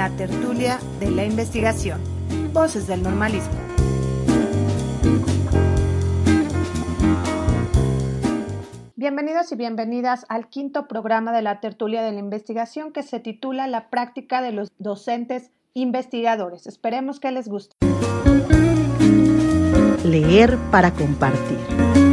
la tertulia de la investigación. Voces del normalismo. Bienvenidos y bienvenidas al quinto programa de la tertulia de la investigación que se titula La práctica de los docentes investigadores. Esperemos que les guste. Leer para compartir.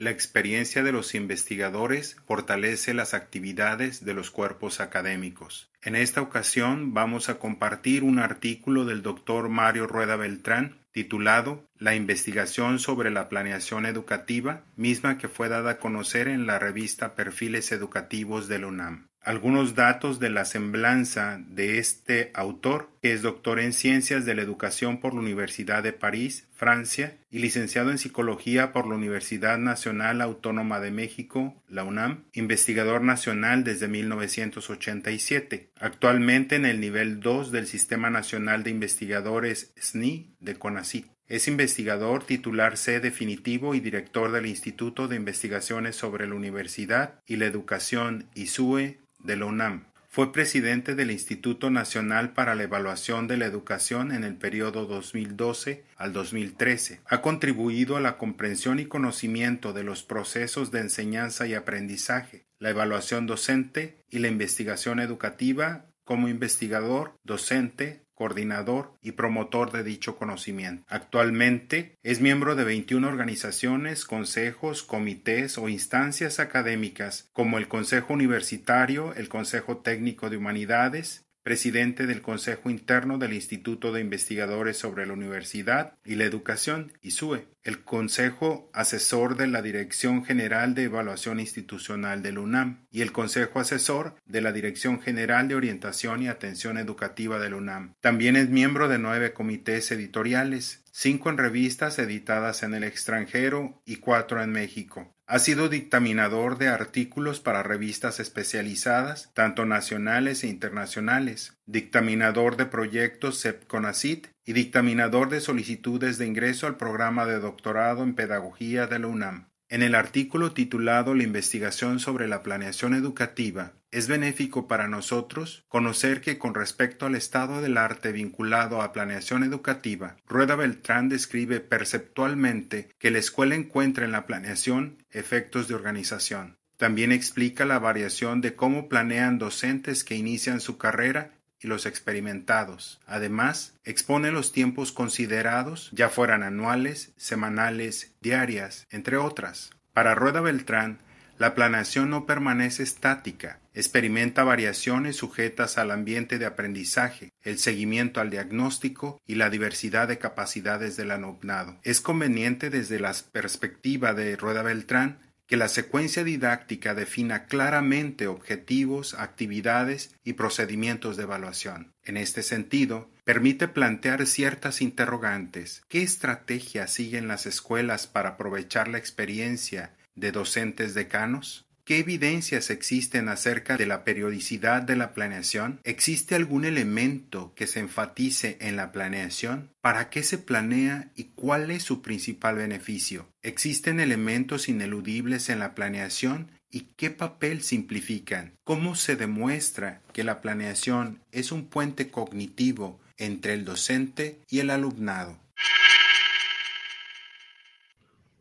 La experiencia de los investigadores fortalece las actividades de los cuerpos académicos. En esta ocasión vamos a compartir un artículo del doctor Mario Rueda Beltrán titulado La investigación sobre la planeación educativa, misma que fue dada a conocer en la revista Perfiles Educativos de UNAM algunos datos de la semblanza de este autor, que es doctor en Ciencias de la Educación por la Universidad de París, Francia, y licenciado en Psicología por la Universidad Nacional Autónoma de México, la UNAM, investigador nacional desde 1987, actualmente en el nivel 2 del Sistema Nacional de Investigadores SNI de CONACYT. Es investigador titular C definitivo y director del Instituto de Investigaciones sobre la Universidad y la Educación ISUE de la UNAM. Fue presidente del Instituto Nacional para la Evaluación de la Educación en el periodo 2012 al 2013. Ha contribuido a la comprensión y conocimiento de los procesos de enseñanza y aprendizaje, la evaluación docente y la investigación educativa como investigador, docente, coordinador y promotor de dicho conocimiento. Actualmente es miembro de 21 organizaciones, consejos, comités o instancias académicas como el Consejo Universitario, el Consejo Técnico de Humanidades, presidente del Consejo Interno del Instituto de Investigadores sobre la Universidad y la Educación, ISUE, el Consejo Asesor de la Dirección General de Evaluación Institucional del UNAM y el Consejo Asesor de la Dirección General de Orientación y Atención Educativa del UNAM. También es miembro de nueve comités editoriales, cinco en revistas editadas en el extranjero y cuatro en México. Ha sido dictaminador de artículos para revistas especializadas, tanto nacionales e internacionales, dictaminador de proyectos CEPCONACIT y dictaminador de solicitudes de ingreso al programa de doctorado en Pedagogía de la UNAM. En el artículo titulado La investigación sobre la planeación educativa, es benéfico para nosotros conocer que con respecto al estado del arte vinculado a planeación educativa, Rueda Beltrán describe perceptualmente que la escuela encuentra en la planeación efectos de organización. También explica la variación de cómo planean docentes que inician su carrera y los experimentados. Además, expone los tiempos considerados, ya fueran anuales, semanales, diarias, entre otras. Para Rueda Beltrán, la planeación no permanece estática, experimenta variaciones sujetas al ambiente de aprendizaje, el seguimiento al diagnóstico y la diversidad de capacidades del alumnado. Es conveniente desde la perspectiva de Rueda Beltrán que la secuencia didáctica defina claramente objetivos, actividades y procedimientos de evaluación. En este sentido, permite plantear ciertas interrogantes. ¿Qué estrategias siguen las escuelas para aprovechar la experiencia de docentes decanos? ¿Qué evidencias existen acerca de la periodicidad de la planeación? ¿Existe algún elemento que se enfatice en la planeación? ¿Para qué se planea y cuál es su principal beneficio? ¿Existen elementos ineludibles en la planeación y qué papel simplifican? ¿Cómo se demuestra que la planeación es un puente cognitivo entre el docente y el alumnado?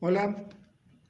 Hola,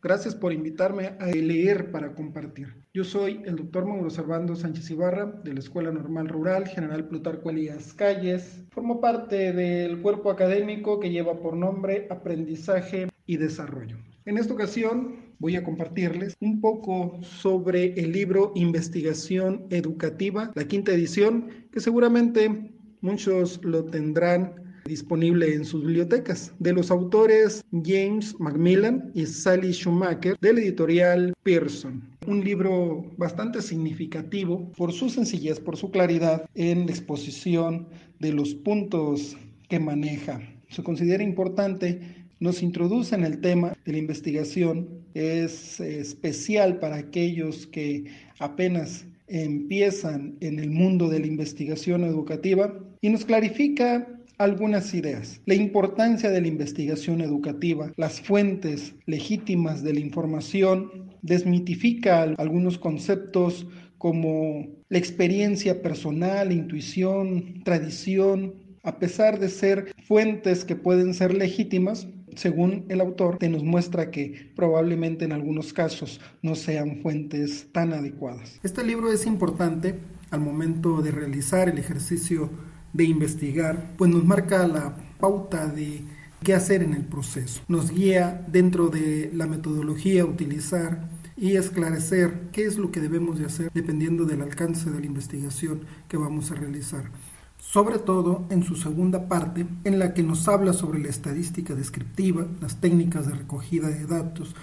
Gracias por invitarme a leer para compartir. Yo soy el doctor Mauro Servando Sánchez Ibarra de la Escuela Normal Rural General Plutarco Elías Calles. Formo parte del cuerpo académico que lleva por nombre Aprendizaje y Desarrollo. En esta ocasión voy a compartirles un poco sobre el libro Investigación Educativa, la quinta edición, que seguramente muchos lo tendrán disponible en sus bibliotecas, de los autores James Macmillan y Sally Schumacher, del editorial Pearson. Un libro bastante significativo por su sencillez, por su claridad en la exposición de los puntos que maneja. Se considera importante nos introduce en el tema de la investigación. Es especial para aquellos que apenas empiezan en el mundo de la investigación educativa y nos clarifica algunas ideas. La importancia de la investigación educativa, las fuentes legítimas de la información, desmitifica algunos conceptos como la experiencia personal, intuición, tradición, a pesar de ser fuentes que pueden ser legítimas, según el autor, te nos muestra que probablemente en algunos casos no sean fuentes tan adecuadas. Este libro es importante al momento de realizar el ejercicio de investigar, pues nos marca la pauta de qué hacer en el proceso. Nos guía dentro de la metodología a utilizar y esclarecer qué es lo que debemos de hacer dependiendo del alcance de la investigación que vamos a realizar. Sobre todo en su segunda parte, en la que nos habla sobre la estadística descriptiva, las técnicas de recogida de datos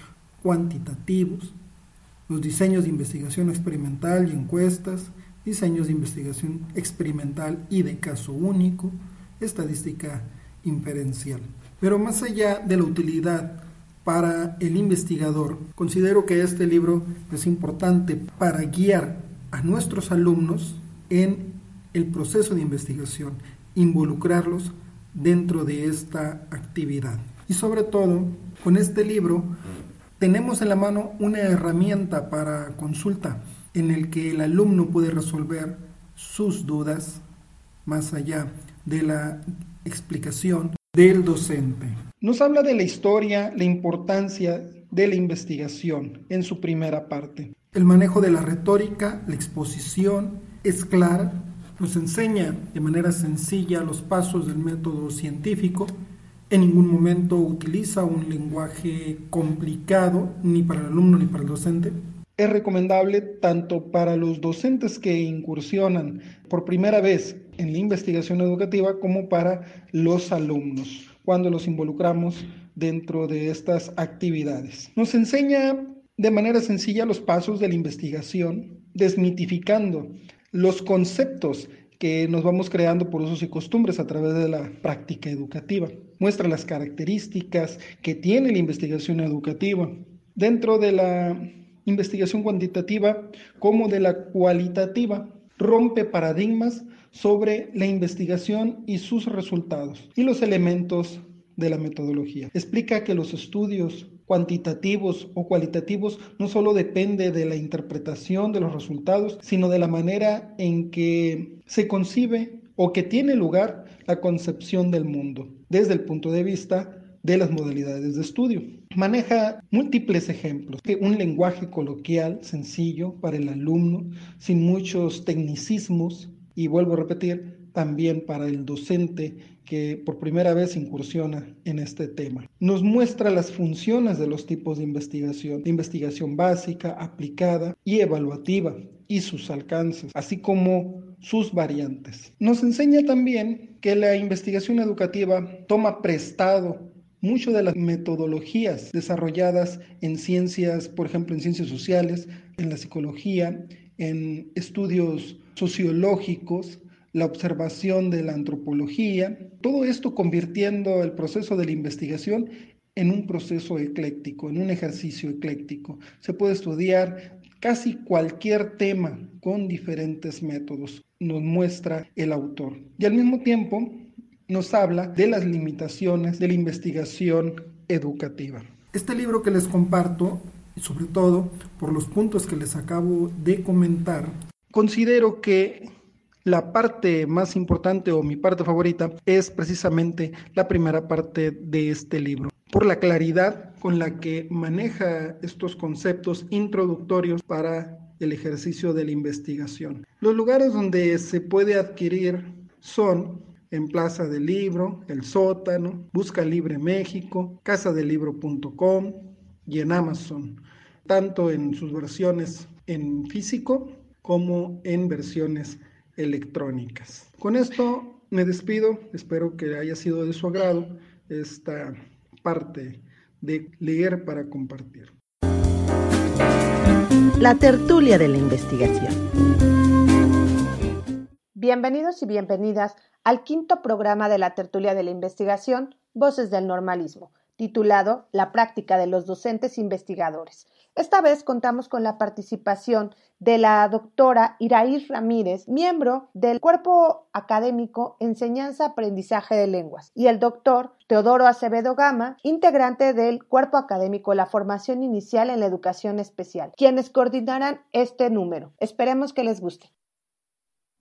cuantitativos, los diseños de investigación experimental y encuestas, diseños de investigación experimental y de caso único, estadística inferencial. Pero más allá de la utilidad para el investigador, considero que este libro es importante para guiar a nuestros alumnos en el proceso de investigación, involucrarlos dentro de esta actividad. Y sobre todo, con este libro tenemos en la mano una herramienta para consulta en el que el alumno puede resolver sus dudas más allá de la explicación del docente. Nos habla de la historia, la importancia de la investigación en su primera parte. El manejo de la retórica, la exposición es clara, nos enseña de manera sencilla los pasos del método científico, en ningún momento utiliza un lenguaje complicado ni para el alumno ni para el docente, es recomendable tanto para los docentes que incursionan por primera vez en la investigación educativa como para los alumnos cuando los involucramos dentro de estas actividades. Nos enseña de manera sencilla los pasos de la investigación, desmitificando los conceptos que nos vamos creando por usos y costumbres a través de la práctica educativa. Muestra las características que tiene la investigación educativa. Dentro de la investigación cuantitativa como de la cualitativa. Rompe paradigmas sobre la investigación y sus resultados y los elementos de la metodología. Explica que los estudios cuantitativos o cualitativos no solo depende de la interpretación de los resultados, sino de la manera en que se concibe o que tiene lugar la concepción del mundo desde el punto de vista de las modalidades de estudio. Maneja múltiples ejemplos, un lenguaje coloquial, sencillo para el alumno, sin muchos tecnicismos y vuelvo a repetir, también para el docente que por primera vez incursiona en este tema. Nos muestra las funciones de los tipos de investigación, investigación básica, aplicada y evaluativa y sus alcances, así como sus variantes. Nos enseña también que la investigación educativa toma prestado mucho de las metodologías desarrolladas en ciencias, por ejemplo, en ciencias sociales, en la psicología, en estudios sociológicos, la observación de la antropología, todo esto convirtiendo el proceso de la investigación en un proceso ecléctico, en un ejercicio ecléctico. Se puede estudiar casi cualquier tema con diferentes métodos, nos muestra el autor. Y al mismo tiempo nos habla de las limitaciones de la investigación educativa. Este libro que les comparto, y sobre todo por los puntos que les acabo de comentar, considero que la parte más importante o mi parte favorita es precisamente la primera parte de este libro, por la claridad con la que maneja estos conceptos introductorios para el ejercicio de la investigación. Los lugares donde se puede adquirir son en Plaza del Libro, El Sótano, Busca Libre México, casadelibro.com y en Amazon, tanto en sus versiones en físico como en versiones electrónicas. Con esto me despido, espero que haya sido de su agrado esta parte de leer para compartir. La tertulia de la investigación. Bienvenidos y bienvenidas al quinto programa de la tertulia de la investigación, Voces del Normalismo, titulado La práctica de los docentes investigadores. Esta vez contamos con la participación de la doctora Iraís Ramírez, miembro del Cuerpo Académico Enseñanza-Aprendizaje de Lenguas, y el doctor Teodoro Acevedo Gama, integrante del Cuerpo Académico La Formación Inicial en la Educación Especial, quienes coordinarán este número. Esperemos que les guste.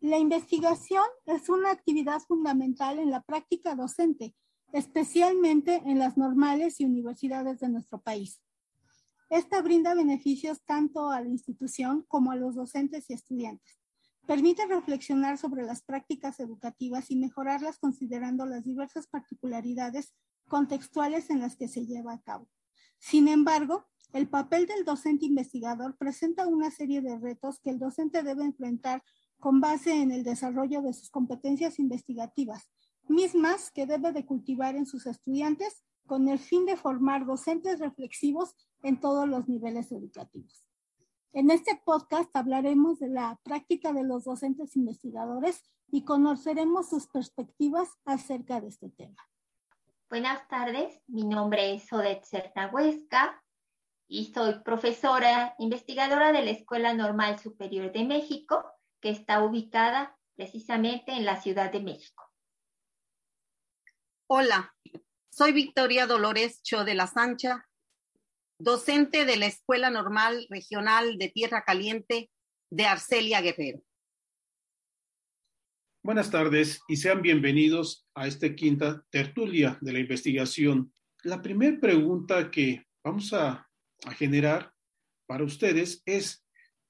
La investigación es una actividad fundamental en la práctica docente, especialmente en las normales y universidades de nuestro país. Esta brinda beneficios tanto a la institución como a los docentes y estudiantes. Permite reflexionar sobre las prácticas educativas y mejorarlas considerando las diversas particularidades contextuales en las que se lleva a cabo. Sin embargo, el papel del docente investigador presenta una serie de retos que el docente debe enfrentar con base en el desarrollo de sus competencias investigativas, mismas que debe de cultivar en sus estudiantes con el fin de formar docentes reflexivos en todos los niveles educativos. En este podcast hablaremos de la práctica de los docentes investigadores y conoceremos sus perspectivas acerca de este tema. Buenas tardes, mi nombre es Odette Huesca y soy profesora investigadora de la Escuela Normal Superior de México, que está ubicada precisamente en la Ciudad de México. Hola, soy Victoria Dolores Cho de la Sancha, docente de la Escuela Normal Regional de Tierra Caliente de Arcelia Guerrero. Buenas tardes y sean bienvenidos a esta quinta tertulia de la investigación. La primera pregunta que vamos a, a generar para ustedes es,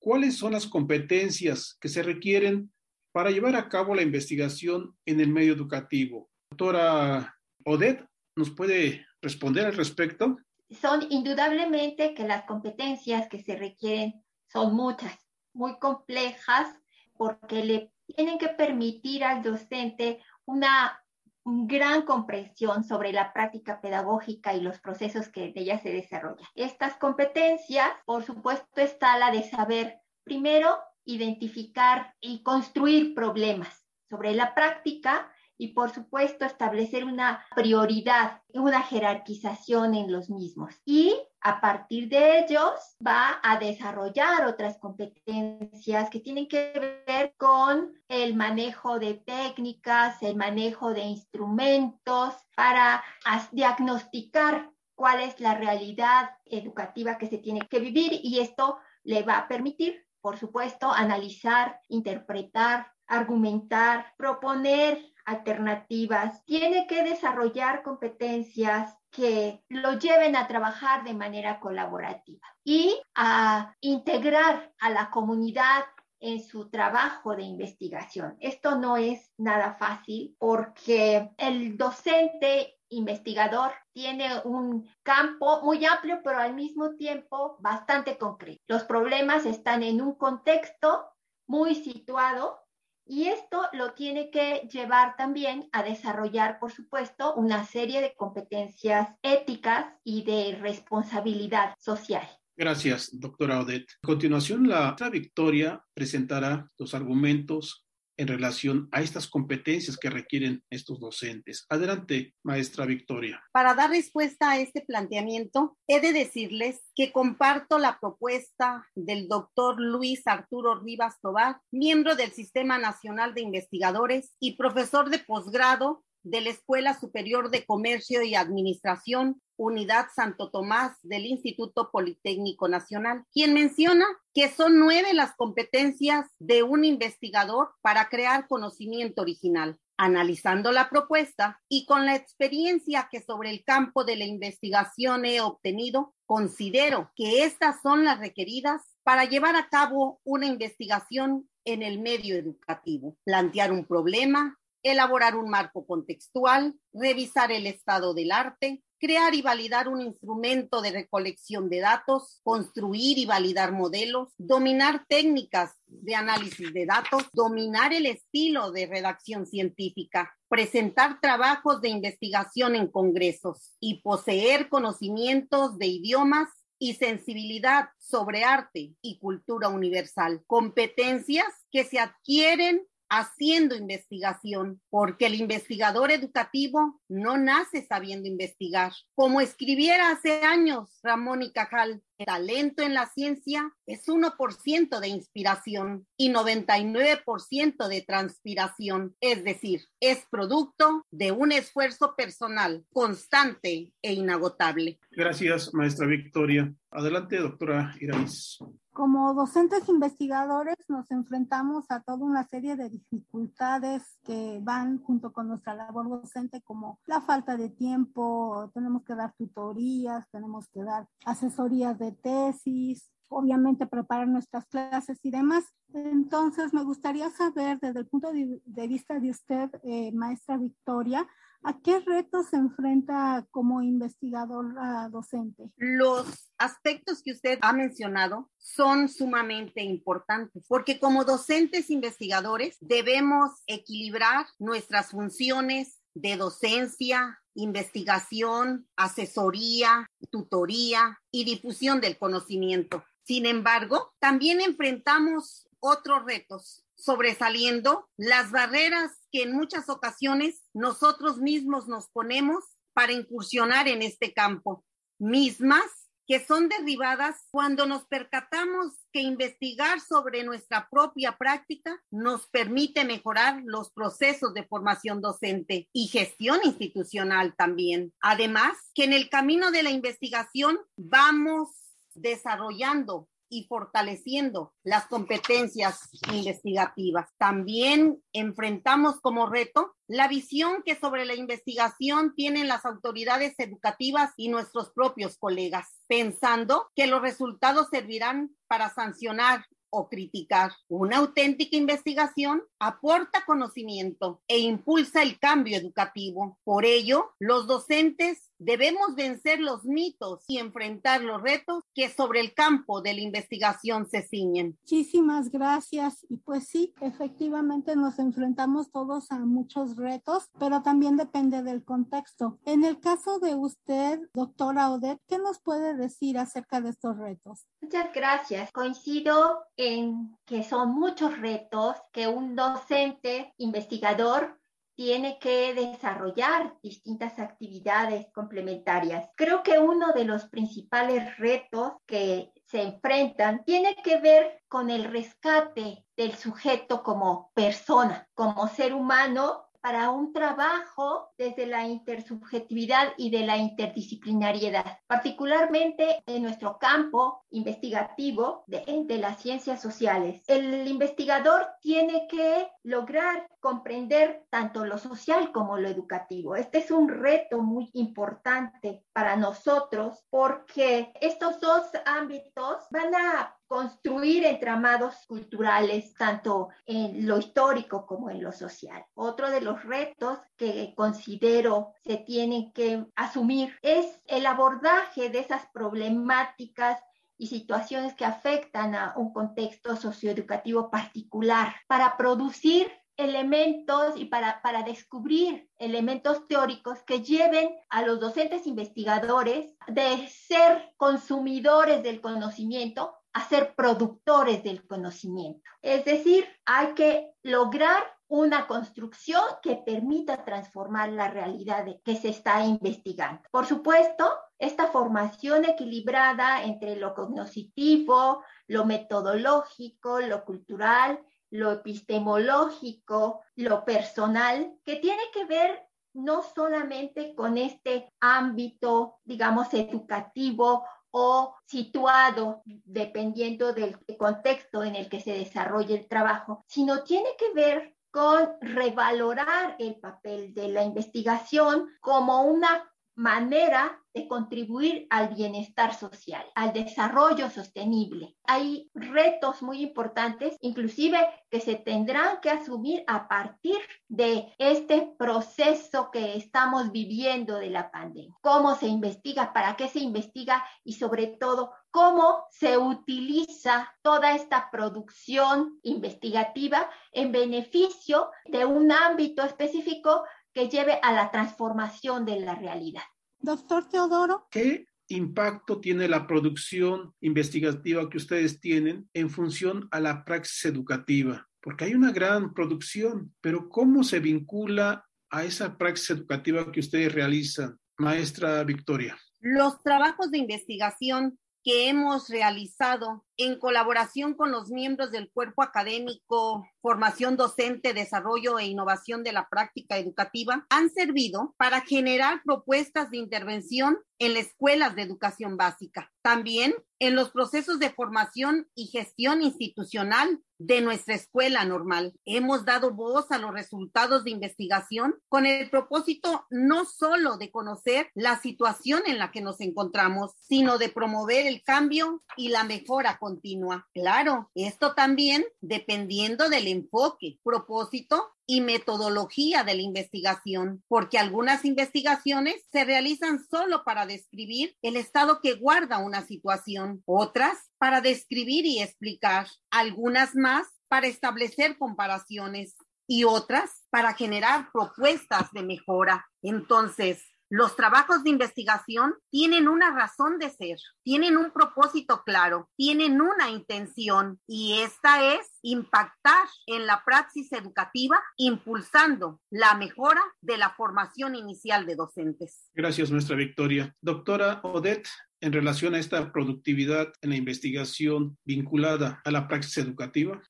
¿cuáles son las competencias que se requieren para llevar a cabo la investigación en el medio educativo? Doctora Odette, ¿Nos puede responder al respecto? Son indudablemente que las competencias que se requieren son muchas, muy complejas, porque le tienen que permitir al docente una gran comprensión sobre la práctica pedagógica y los procesos que de ella se desarrollan. Estas competencias, por supuesto, está la de saber primero identificar y construir problemas sobre la práctica y por supuesto establecer una prioridad, una jerarquización en los mismos. Y a partir de ellos va a desarrollar otras competencias que tienen que ver con el manejo de técnicas, el manejo de instrumentos para diagnosticar cuál es la realidad educativa que se tiene que vivir y esto le va a permitir, por supuesto, analizar, interpretar, argumentar, proponer alternativas, tiene que desarrollar competencias que lo lleven a trabajar de manera colaborativa y a integrar a la comunidad en su trabajo de investigación. Esto no es nada fácil porque el docente investigador tiene un campo muy amplio, pero al mismo tiempo bastante concreto. Los problemas están en un contexto muy situado y esto lo tiene que llevar también a desarrollar, por supuesto, una serie de competencias éticas y de responsabilidad social. Gracias, doctora Odette. A continuación, la Victoria presentará los argumentos en relación a estas competencias que requieren estos docentes. Adelante, maestra Victoria. Para dar respuesta a este planteamiento, he de decirles que comparto la propuesta del doctor Luis Arturo Rivas Tobar, miembro del Sistema Nacional de Investigadores y profesor de posgrado de la Escuela Superior de Comercio y Administración, Unidad Santo Tomás del Instituto Politécnico Nacional, quien menciona que son nueve las competencias de un investigador para crear conocimiento original. Analizando la propuesta y con la experiencia que sobre el campo de la investigación he obtenido, considero que estas son las requeridas para llevar a cabo una investigación en el medio educativo, plantear un problema, elaborar un marco contextual, revisar el estado del arte, crear y validar un instrumento de recolección de datos, construir y validar modelos, dominar técnicas de análisis de datos, dominar el estilo de redacción científica, presentar trabajos de investigación en congresos y poseer conocimientos de idiomas y sensibilidad sobre arte y cultura universal, competencias que se adquieren haciendo investigación, porque el investigador educativo no nace sabiendo investigar. Como escribiera hace años Ramón y Cajal, el talento en la ciencia es 1% de inspiración y 99% de transpiración, es decir, es producto de un esfuerzo personal constante e inagotable. Gracias, maestra Victoria. Adelante, doctora Iraís. Como docentes investigadores nos enfrentamos a toda una serie de dificultades que van junto con nuestra labor docente, como la falta de tiempo, tenemos que dar tutorías, tenemos que dar asesorías de tesis, obviamente preparar nuestras clases y demás. Entonces, me gustaría saber desde el punto de, vista de usted, eh, maestra Victoria, ¿A qué retos se enfrenta como investigador docente? Los aspectos que usted ha mencionado son sumamente importantes porque como docentes investigadores debemos equilibrar nuestras funciones de docencia, investigación, asesoría, tutoría y difusión del conocimiento. Sin embargo, también enfrentamos otros retos sobresaliendo las barreras que en muchas ocasiones nosotros mismos nos ponemos para incursionar en este campo, mismas que son derribadas cuando nos percatamos que investigar sobre nuestra propia práctica nos permite mejorar los procesos de formación docente y gestión institucional también. Además, que en el camino de la investigación vamos desarrollando y fortaleciendo las competencias investigativas. También enfrentamos como reto la visión que sobre la investigación tienen las autoridades educativas y nuestros propios colegas, pensando que los resultados servirán para sancionar o criticar. Una auténtica investigación aporta conocimiento e impulsa el cambio educativo. Por ello, los docentes debemos vencer los mitos y enfrentar los retos que sobre el campo de la investigación se ciñen. Muchísimas gracias. Y pues sí, efectivamente nos enfrentamos todos a muchos retos, pero también depende del contexto. En el caso de usted, doctora Odette, ¿qué nos puede decir acerca de estos retos? Muchas gracias. Coincido en que son muchos retos que un docente investigador tiene que desarrollar distintas actividades complementarias. Creo que uno de los principales retos que se enfrentan tiene que ver con el rescate del sujeto como persona, como ser humano para un trabajo desde la intersubjetividad y de la interdisciplinariedad, particularmente en nuestro campo investigativo de, las ciencias sociales. El investigador tiene que lograr comprender tanto lo social como lo educativo. Este es un reto muy importante para nosotros porque estos dos ámbitos van a construir entramados culturales tanto en lo histórico como en lo social. Otro de los retos que considero se tienen que asumir es el abordaje de esas problemáticas y situaciones que afectan a un contexto socioeducativo particular para producir elementos y para, para descubrir elementos teóricos que lleven a los docentes investigadores de ser consumidores del conocimiento a ser productores del conocimiento. Es decir, hay que lograr una construcción que permita transformar la realidad que se está investigando. Por supuesto, esta formación equilibrada entre lo cognitivo, lo metodológico, lo cultural, lo epistemológico, lo personal, que tiene que ver no solamente con este ámbito, digamos, educativo o situado dependiendo del contexto en el que se desarrolle el trabajo, sino tiene que ver con revalorar el papel de la investigación como una manera de contribuir al bienestar social, al desarrollo sostenible. Hay retos muy importantes, inclusive que se tendrán que asumir a partir de este proceso que estamos viviendo de la pandemia. ¿Cómo se investiga? ¿Para qué se investiga? Y sobre todo, cómo se utiliza toda esta producción investigativa en beneficio de un ámbito específico que lleve a la transformación de la realidad. Doctor Teodoro. ¿Qué impacto tiene la producción investigativa que ustedes tienen en función a la praxis educativa? porque hay una gran producción, pero ¿cómo se vincula a esa praxis educativa que ustedes realizan, maestra Victoria? Los trabajos de investigación que hemos realizado en colaboración con los miembros del cuerpo académico, formación docente, desarrollo e innovación de la práctica educativa, han servido para generar propuestas de intervención en las escuelas de educación básica. También en los procesos de formación y gestión institucional de nuestra escuela normal. Hemos dado voz a los resultados de investigación con el propósito no solo de conocer la situación en la que nos encontramos, sino de promover el cambio y la mejora continua. Claro, esto también dependiendo del enfoque, propósito y metodología de la investigación, porque algunas investigaciones se realizan solo para describir el estado que guarda una situación, otras para describir y explicar, algunas más para establecer comparaciones y otras para generar propuestas de mejora. Entonces, los trabajos de investigación tienen una razón de ser, tienen un propósito claro, tienen una intención y esta es impactar en la praxis educativa impulsando la mejora de la formación inicial de docentes. Gracias, nuestra Victoria. Doctora Odette, en relación a esta productividad en la investigación vinculada a la praxis educativa.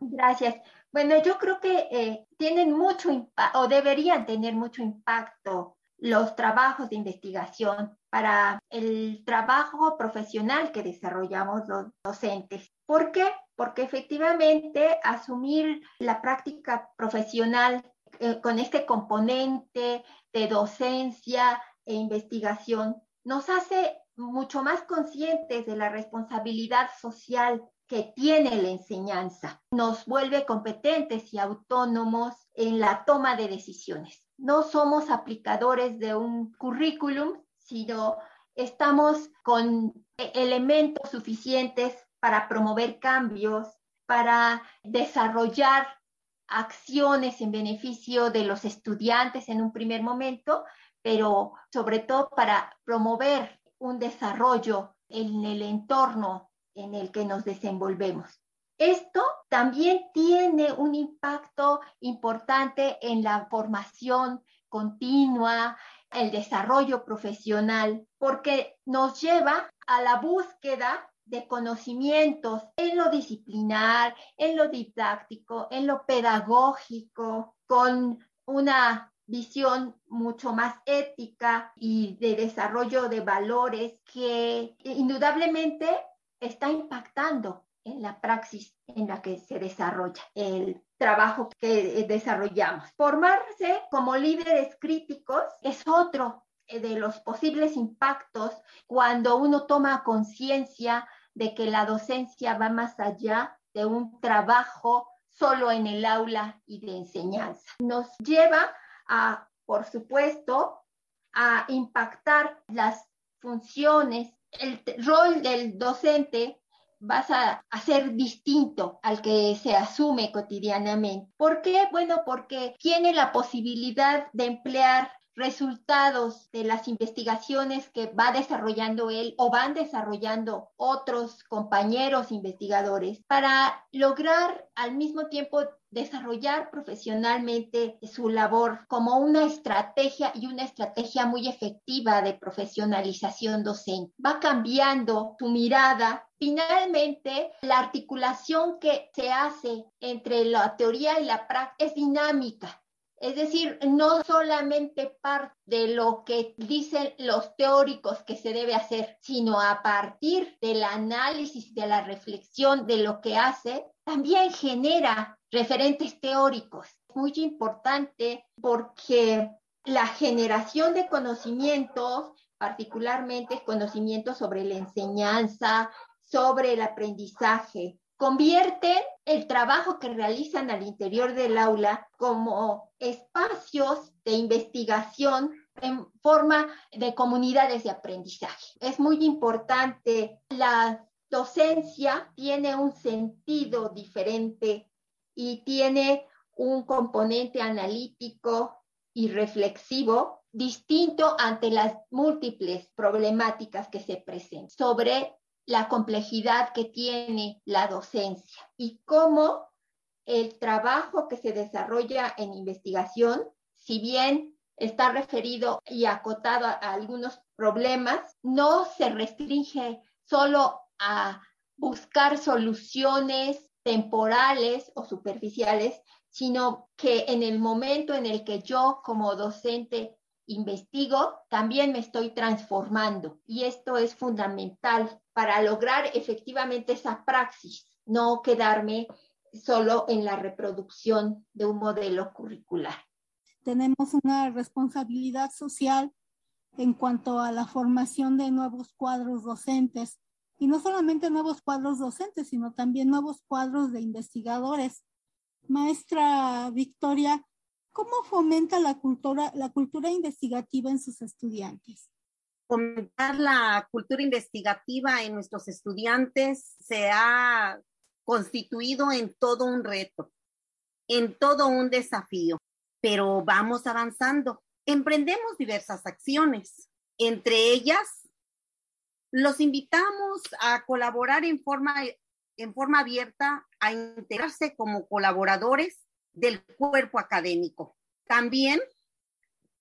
Gracias. Bueno, yo creo que eh, tienen mucho impacto o deberían tener mucho impacto los trabajos de investigación para el trabajo profesional que desarrollamos los docentes. ¿Por qué? Porque efectivamente asumir la práctica profesional eh, con este componente de docencia e investigación nos hace mucho más conscientes de la responsabilidad social que tiene la enseñanza. Nos vuelve competentes y autónomos en la toma de decisiones. No somos aplicadores de un currículum, sino estamos con elementos suficientes para promover cambios, para desarrollar acciones en beneficio de los estudiantes en un primer momento, pero sobre todo para promover un desarrollo en el entorno en el que nos desenvolvemos. Esto también tiene un impacto importante en la formación continua, el desarrollo profesional, porque nos lleva a la búsqueda de conocimientos en lo disciplinar, en lo didáctico, en lo pedagógico, con una visión mucho más ética y de desarrollo de valores que indudablemente está impactando en la praxis en la que se desarrolla el trabajo que desarrollamos. Formarse como líderes críticos es otro de los posibles impactos cuando uno toma conciencia de que la docencia va más allá de un trabajo solo en el aula y de enseñanza. Nos lleva a, por supuesto, a impactar las funciones el rol del docente vas a, ser distinto al que se asume cotidianamente. ¿Por qué? Bueno, porque tiene la posibilidad de emplear resultados de las investigaciones que va desarrollando él o van desarrollando otros compañeros investigadores para lograr al mismo tiempo desarrollar profesionalmente su labor como una estrategia y una estrategia muy efectiva de profesionalización docente. Va cambiando su mirada. Finalmente, la articulación que se hace entre la teoría y la práctica es dinámica es decir, no solamente parte de lo que dicen los teóricos que se debe hacer, sino a partir del análisis, de la reflexión de lo que hace, también genera referentes teóricos. Muy importante porque la generación de conocimientos, particularmente conocimientos sobre la enseñanza, sobre el aprendizaje, convierten el trabajo que realizan al interior del aula como espacios de investigación en forma de comunidades de aprendizaje. Es muy importante, la docencia tiene un sentido diferente y tiene un componente analítico y reflexivo distinto ante las múltiples problemáticas que se presentan sobre la complejidad que tiene la docencia y cómo el trabajo que se desarrolla en investigación, si bien está referido y acotado a, algunos problemas, no se restringe solo a buscar soluciones temporales o superficiales, sino que en el momento en el que yo como docente investigo, también me estoy transformando. Y esto es fundamental para lograr efectivamente esa praxis, no quedarme solo en la reproducción de un modelo curricular. Tenemos una responsabilidad social en cuanto a la formación de nuevos cuadros docentes y no solamente nuevos cuadros docentes, sino también nuevos cuadros de investigadores. Maestra Victoria, ¿Cómo fomenta la cultura, la cultura investigativa en sus estudiantes? Fomentar la cultura investigativa en nuestros estudiantes se ha constituido en todo un reto, en todo un desafío, pero vamos avanzando. Emprendemos diversas acciones. Entre ellas, los invitamos a colaborar en forma, en forma abierta, a integrarse como colaboradores del cuerpo académico. También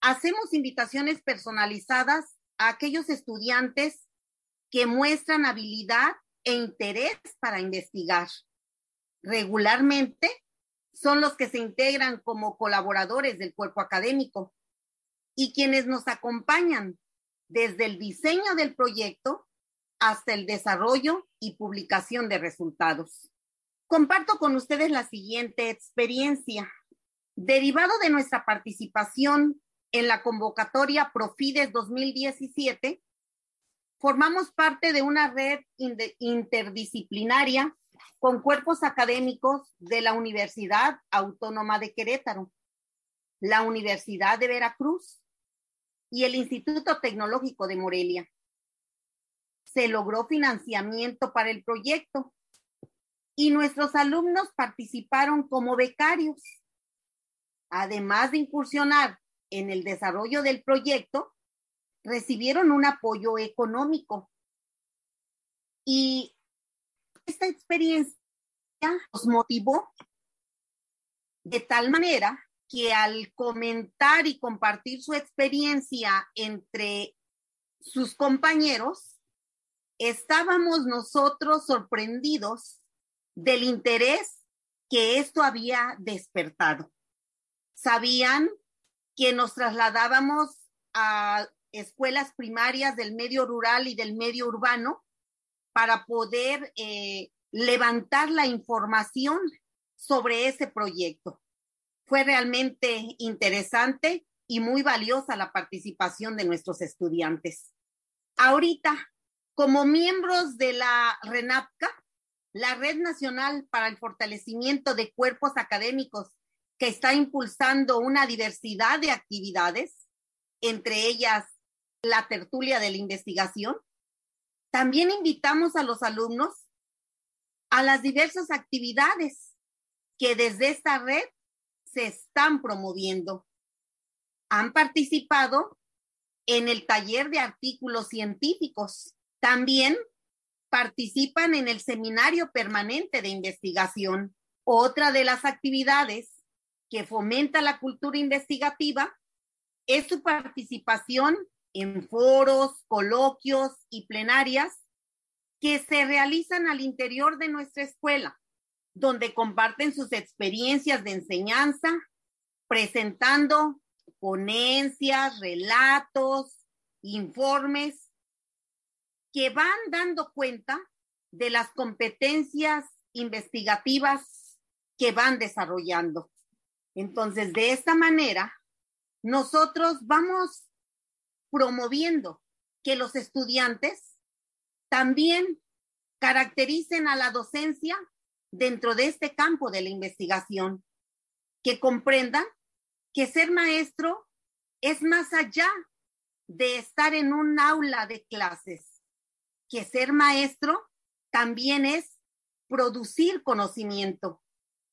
hacemos invitaciones personalizadas a aquellos estudiantes que muestran habilidad e interés para investigar. Regularmente son los que se integran como colaboradores del cuerpo académico y quienes nos acompañan desde el diseño del proyecto hasta el desarrollo y publicación de resultados. Comparto con ustedes la siguiente experiencia. Derivado de nuestra participación en la convocatoria Profides 2017, formamos parte de una red interdisciplinaria con cuerpos académicos de la Universidad Autónoma de Querétaro, la Universidad de Veracruz y el Instituto Tecnológico de Morelia. Se logró financiamiento para el proyecto y nuestros alumnos participaron como becarios. Además de incursionar en el desarrollo del proyecto, recibieron un apoyo económico. Y esta experiencia nos motivó de tal manera que al comentar y compartir su experiencia entre sus compañeros, estábamos nosotros sorprendidos del interés que esto había despertado. Sabían que nos trasladábamos a escuelas primarias del medio rural y del medio urbano para poder eh, levantar la información sobre ese proyecto. Fue realmente interesante y muy valiosa la participación de nuestros estudiantes. Ahorita, como miembros de la RENAPCA, la Red Nacional para el Fortalecimiento de Cuerpos Académicos, que está impulsando una diversidad de actividades, entre ellas la tertulia de la investigación. También invitamos a los alumnos a las diversas actividades que desde esta red se están promoviendo. Han participado en el taller de artículos científicos. También participan en el seminario permanente de investigación. Otra de las actividades que fomenta la cultura investigativa es su participación en foros, coloquios y plenarias que se realizan al interior de nuestra escuela, donde comparten sus experiencias de enseñanza, presentando ponencias, relatos, informes que van dando cuenta de las competencias investigativas que van desarrollando. Entonces, de esta manera, nosotros vamos promoviendo que los estudiantes también caractericen a la docencia dentro de este campo de la investigación, que comprendan que ser maestro es más allá de estar en un aula de clases que ser maestro también es producir conocimiento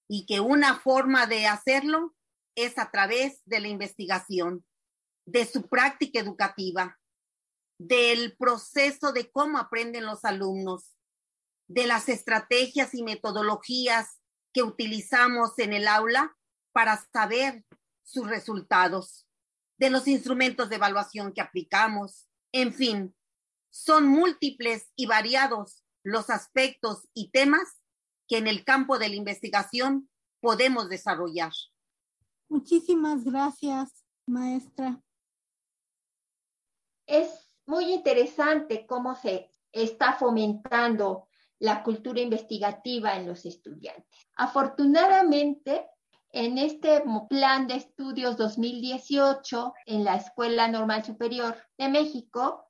y que una forma de hacerlo es a través de la investigación, de su práctica educativa. del proceso de cómo aprenden los alumnos, de las estrategias y metodologías que utilizamos en el aula para saber sus resultados, de los instrumentos de evaluación que aplicamos, en fin, son múltiples y variados los aspectos y temas que en el campo de la investigación podemos desarrollar. Muchísimas gracias, maestra. Es muy interesante cómo se está fomentando la cultura investigativa en los estudiantes. Afortunadamente, en este plan de estudios 2018 en la Escuela Normal Superior de México,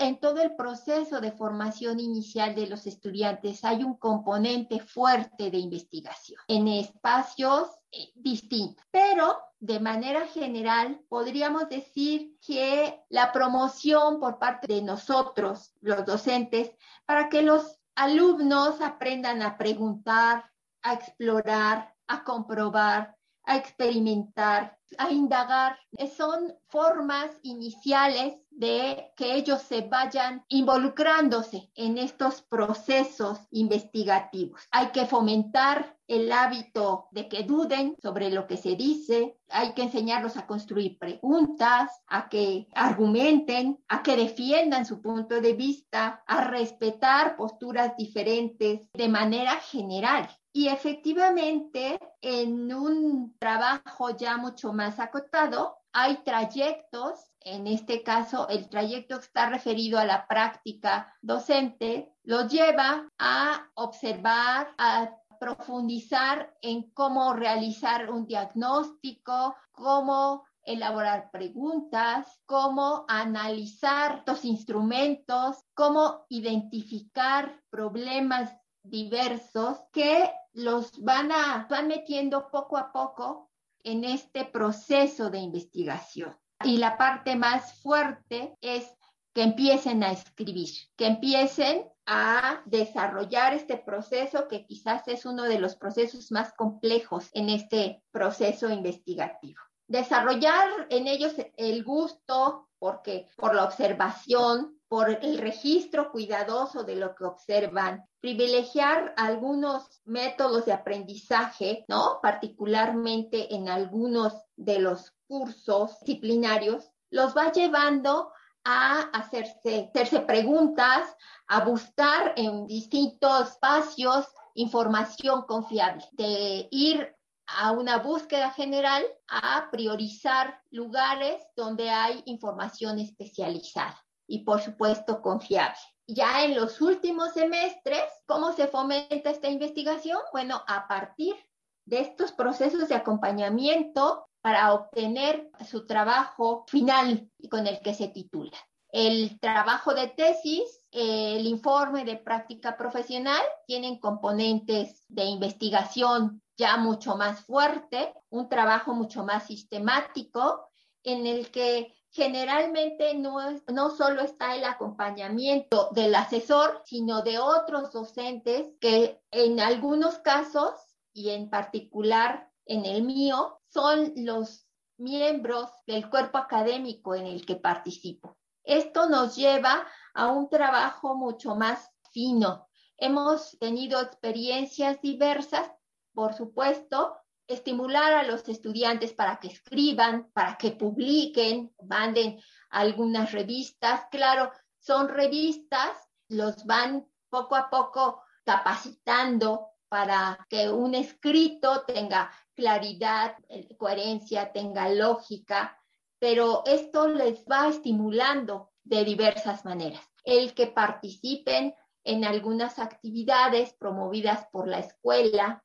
en todo el proceso de formación inicial de los estudiantes hay un componente fuerte de investigación en espacios eh, distintos, pero de manera general podríamos decir que la promoción por parte de nosotros, los docentes, para que los alumnos aprendan a preguntar, a explorar, a comprobar, a experimentar, a indagar. Son formas iniciales de que ellos se vayan involucrándose en estos procesos investigativos. Hay que fomentar el hábito de que duden sobre lo que se dice, hay que enseñarlos a construir preguntas, a que argumenten, a que defiendan su punto de vista, a respetar posturas diferentes de manera general. Y efectivamente, en un trabajo ya mucho más acotado, hay trayectos, en este caso el trayecto que está referido a la práctica docente, lo lleva a observar, a profundizar en cómo realizar un diagnóstico, cómo elaborar preguntas, cómo analizar estos instrumentos, cómo identificar problemas diversos que los van a van metiendo poco a poco en este proceso de investigación. Y la parte más fuerte es que empiecen a escribir, que empiecen a desarrollar este proceso que quizás es uno de los procesos más complejos en este proceso investigativo. Desarrollar en ellos el gusto porque por la observación, por el registro cuidadoso de lo que observan, privilegiar algunos métodos de aprendizaje, ¿no? Particularmente en algunos de los cursos disciplinarios, los va llevando a hacerse, hacerse preguntas, a buscar en distintos espacios información confiable, de ir a una búsqueda general a priorizar lugares donde hay información especializada y por supuesto confiable. Ya en los últimos semestres, ¿cómo se fomenta esta investigación? Bueno, a partir de estos procesos de acompañamiento para obtener su trabajo final y con el que se titula. El trabajo de tesis, el informe de práctica profesional tienen componentes de investigación ya mucho más fuerte, un trabajo mucho más sistemático en el que generalmente no, no solo está el acompañamiento del asesor, sino de otros docentes que en algunos casos y en particular en el mío son los miembros del cuerpo académico en el que participo. Esto nos lleva a un trabajo mucho más fino. Hemos tenido experiencias diversas, por supuesto, estimular a los estudiantes para que escriban, para que publiquen, manden algunas revistas. Claro, son revistas, los van poco a poco capacitando para que un escrito tenga claridad, eh, coherencia, tenga lógica, pero esto les va estimulando de diversas maneras. El que participen en algunas actividades promovidas por la escuela,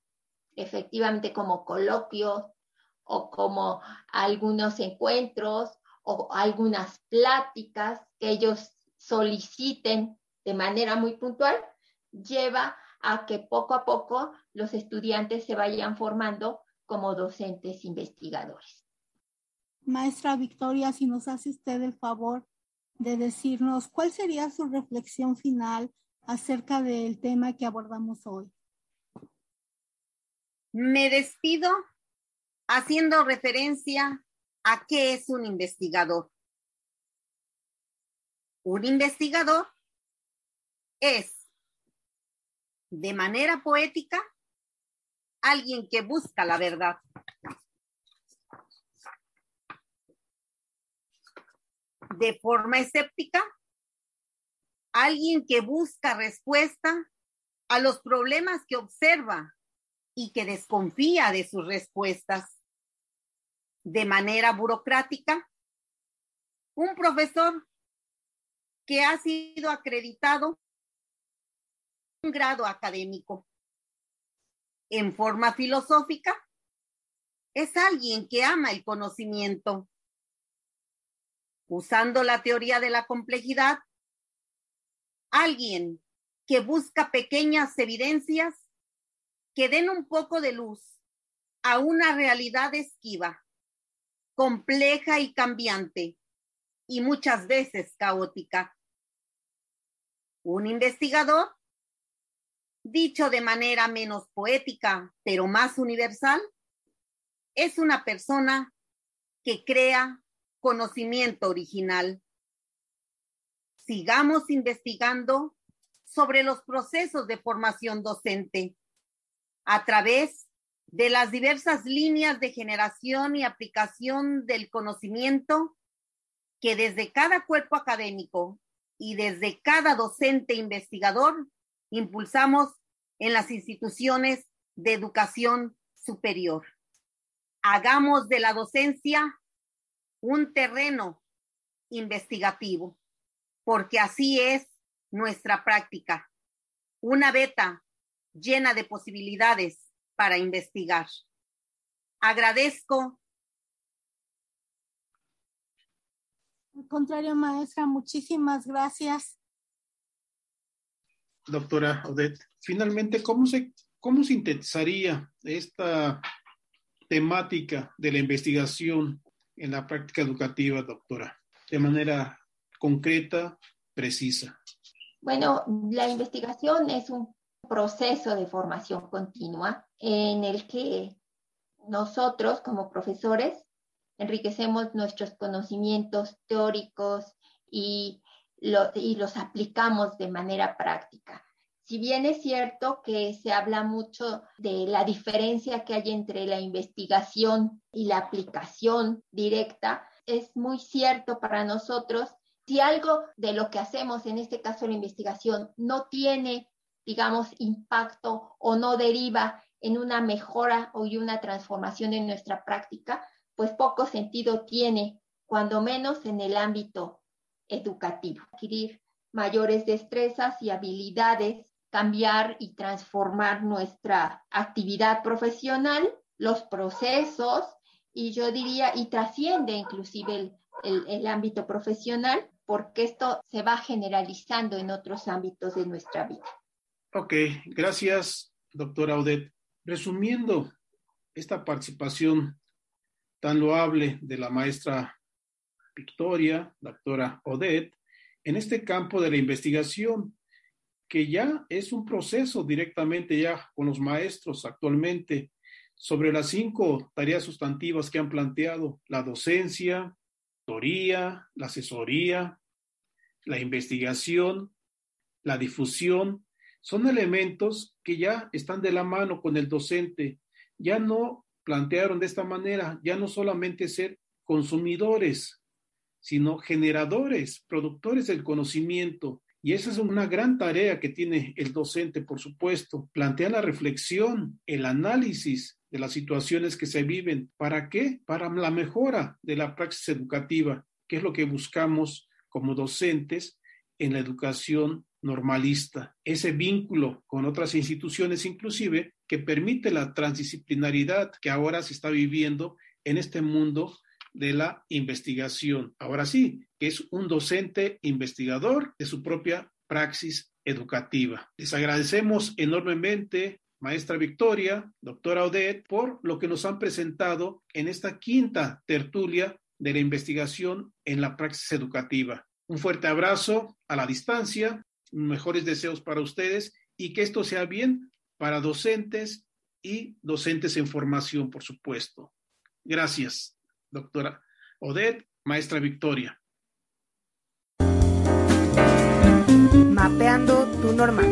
efectivamente como coloquios o como algunos encuentros o algunas pláticas que ellos soliciten de manera muy puntual, lleva a que poco a poco los estudiantes se vayan formando como docentes investigadores. Maestra Victoria, si nos hace usted el favor de decirnos cuál sería su reflexión final acerca del tema que abordamos hoy. Me despido haciendo referencia a qué es un investigador. Un investigador es, de manera poética, alguien que busca la verdad. De forma escéptica, alguien que busca respuesta a los problemas que observa y que desconfía de sus respuestas. De manera burocrática, un profesor que ha sido acreditado un grado académico. En forma filosófica, es alguien que ama el conocimiento. Usando la teoría de la complejidad, alguien que busca pequeñas evidencias que den un poco de luz a una realidad esquiva, compleja y cambiante, y muchas veces caótica. Un investigador, dicho de manera menos poética, pero más universal, es una persona que crea conocimiento original. Sigamos investigando sobre los procesos de formación docente a través de las diversas líneas de generación y aplicación del conocimiento que desde cada cuerpo académico y desde cada docente investigador impulsamos en las instituciones de educación superior. Hagamos de la docencia un terreno investigativo, porque así es nuestra práctica, una beta llena de posibilidades para investigar. Agradezco. Al contrario, maestra, muchísimas gracias. Doctora Odette, finalmente, ¿cómo se, cómo sintetizaría esta temática de la investigación en la práctica educativa, doctora? De manera concreta, precisa. Bueno, la investigación es un proceso de formación continua en el que nosotros como profesores enriquecemos nuestros conocimientos teóricos y, los aplicamos de manera práctica. Si bien es cierto que se habla mucho de la diferencia que hay entre la investigación y la aplicación directa, es muy cierto para nosotros si algo de lo que hacemos, en este caso la investigación, no tiene, digamos, impacto o no deriva en una mejora o una transformación en nuestra práctica, pues poco sentido tiene, cuando menos en el ámbito educativo. Adquirir mayores destrezas y habilidades, cambiar y transformar nuestra actividad profesional, los procesos, y yo diría, y trasciende inclusive el, el, el ámbito profesional, porque esto se va generalizando en otros ámbitos de nuestra vida. Ok, gracias, doctora Odette. Resumiendo esta participación tan loable de la maestra Victoria, doctora Odette, en este campo de la investigación, que ya es un proceso directamente ya con los maestros actualmente sobre las cinco tareas sustantivas que han planteado, la docencia, la asesoría, la investigación, la difusión, son elementos que ya están de la mano con el docente. Ya no plantearon de esta manera, ya no solamente ser consumidores, sino generadores, productores del conocimiento. Y esa es una gran tarea que tiene el docente, por supuesto. Plantea la reflexión, el análisis de las situaciones que se viven. ¿Para qué? Para la mejora de la praxis educativa, que es lo que buscamos como docentes en la educación normalista. Ese vínculo con otras instituciones inclusive que permite la transdisciplinaridad que ahora se está viviendo en este mundo de la investigación. Ahora sí, que es un docente investigador de su propia praxis educativa. Les agradecemos enormemente maestra Victoria, doctora Odette, por lo que nos han presentado en esta quinta tertulia de la investigación en la praxis educativa. Un fuerte abrazo a la distancia, mejores deseos para ustedes y que esto sea bien para docentes y docentes en formación, por supuesto. Gracias, doctora Odette, maestra Victoria. Mapeando tu normal.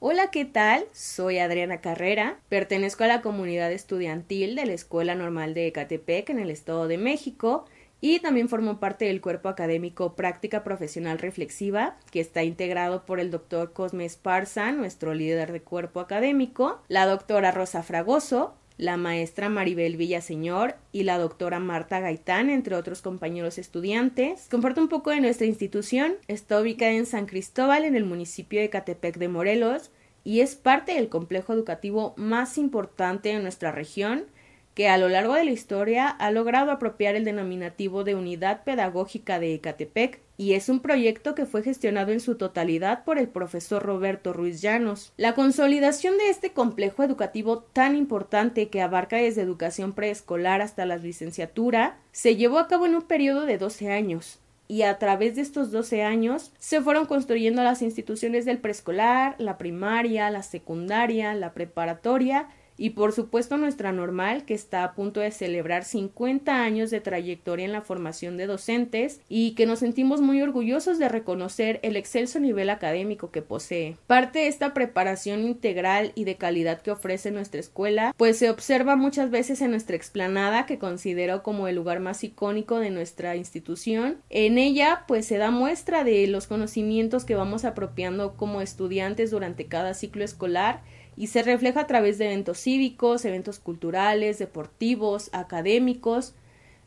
Hola, ¿qué tal? Soy Adriana Carrera, pertenezco a la comunidad estudiantil de la Escuela Normal de Ecatepec en el Estado de México y también formo parte del cuerpo académico Práctica Profesional Reflexiva, que está integrado por el doctor Cosme Esparza, nuestro líder de cuerpo académico, la doctora Rosa Fragoso, la maestra Maribel Villaseñor y la doctora Marta Gaitán, entre otros compañeros estudiantes. Comparto un poco de nuestra institución. Está ubicada en San Cristóbal, en el municipio de Catepec de Morelos, y es parte del complejo educativo más importante de nuestra región que a lo largo de la historia ha logrado apropiar el denominativo de Unidad Pedagógica de Ecatepec y es un proyecto que fue gestionado en su totalidad por el profesor Roberto Ruiz Llanos. La consolidación de este complejo educativo tan importante que abarca desde educación preescolar hasta la licenciatura se llevó a cabo en un periodo de 12 años, y a través de estos 12 años se fueron construyendo las instituciones del preescolar, la primaria, la secundaria, la preparatoria y por supuesto nuestra normal que está a punto de celebrar 50 años de trayectoria en la formación de docentes y que nos sentimos muy orgullosos de reconocer el excelso nivel académico que posee. Parte de esta preparación integral y de calidad que ofrece nuestra escuela pues se observa muchas veces en nuestra explanada que considero como el lugar más icónico de nuestra institución. En ella pues se da muestra de los conocimientos que vamos apropiando como estudiantes durante cada ciclo escolar y se refleja a través de eventos cívicos, eventos culturales, deportivos, académicos.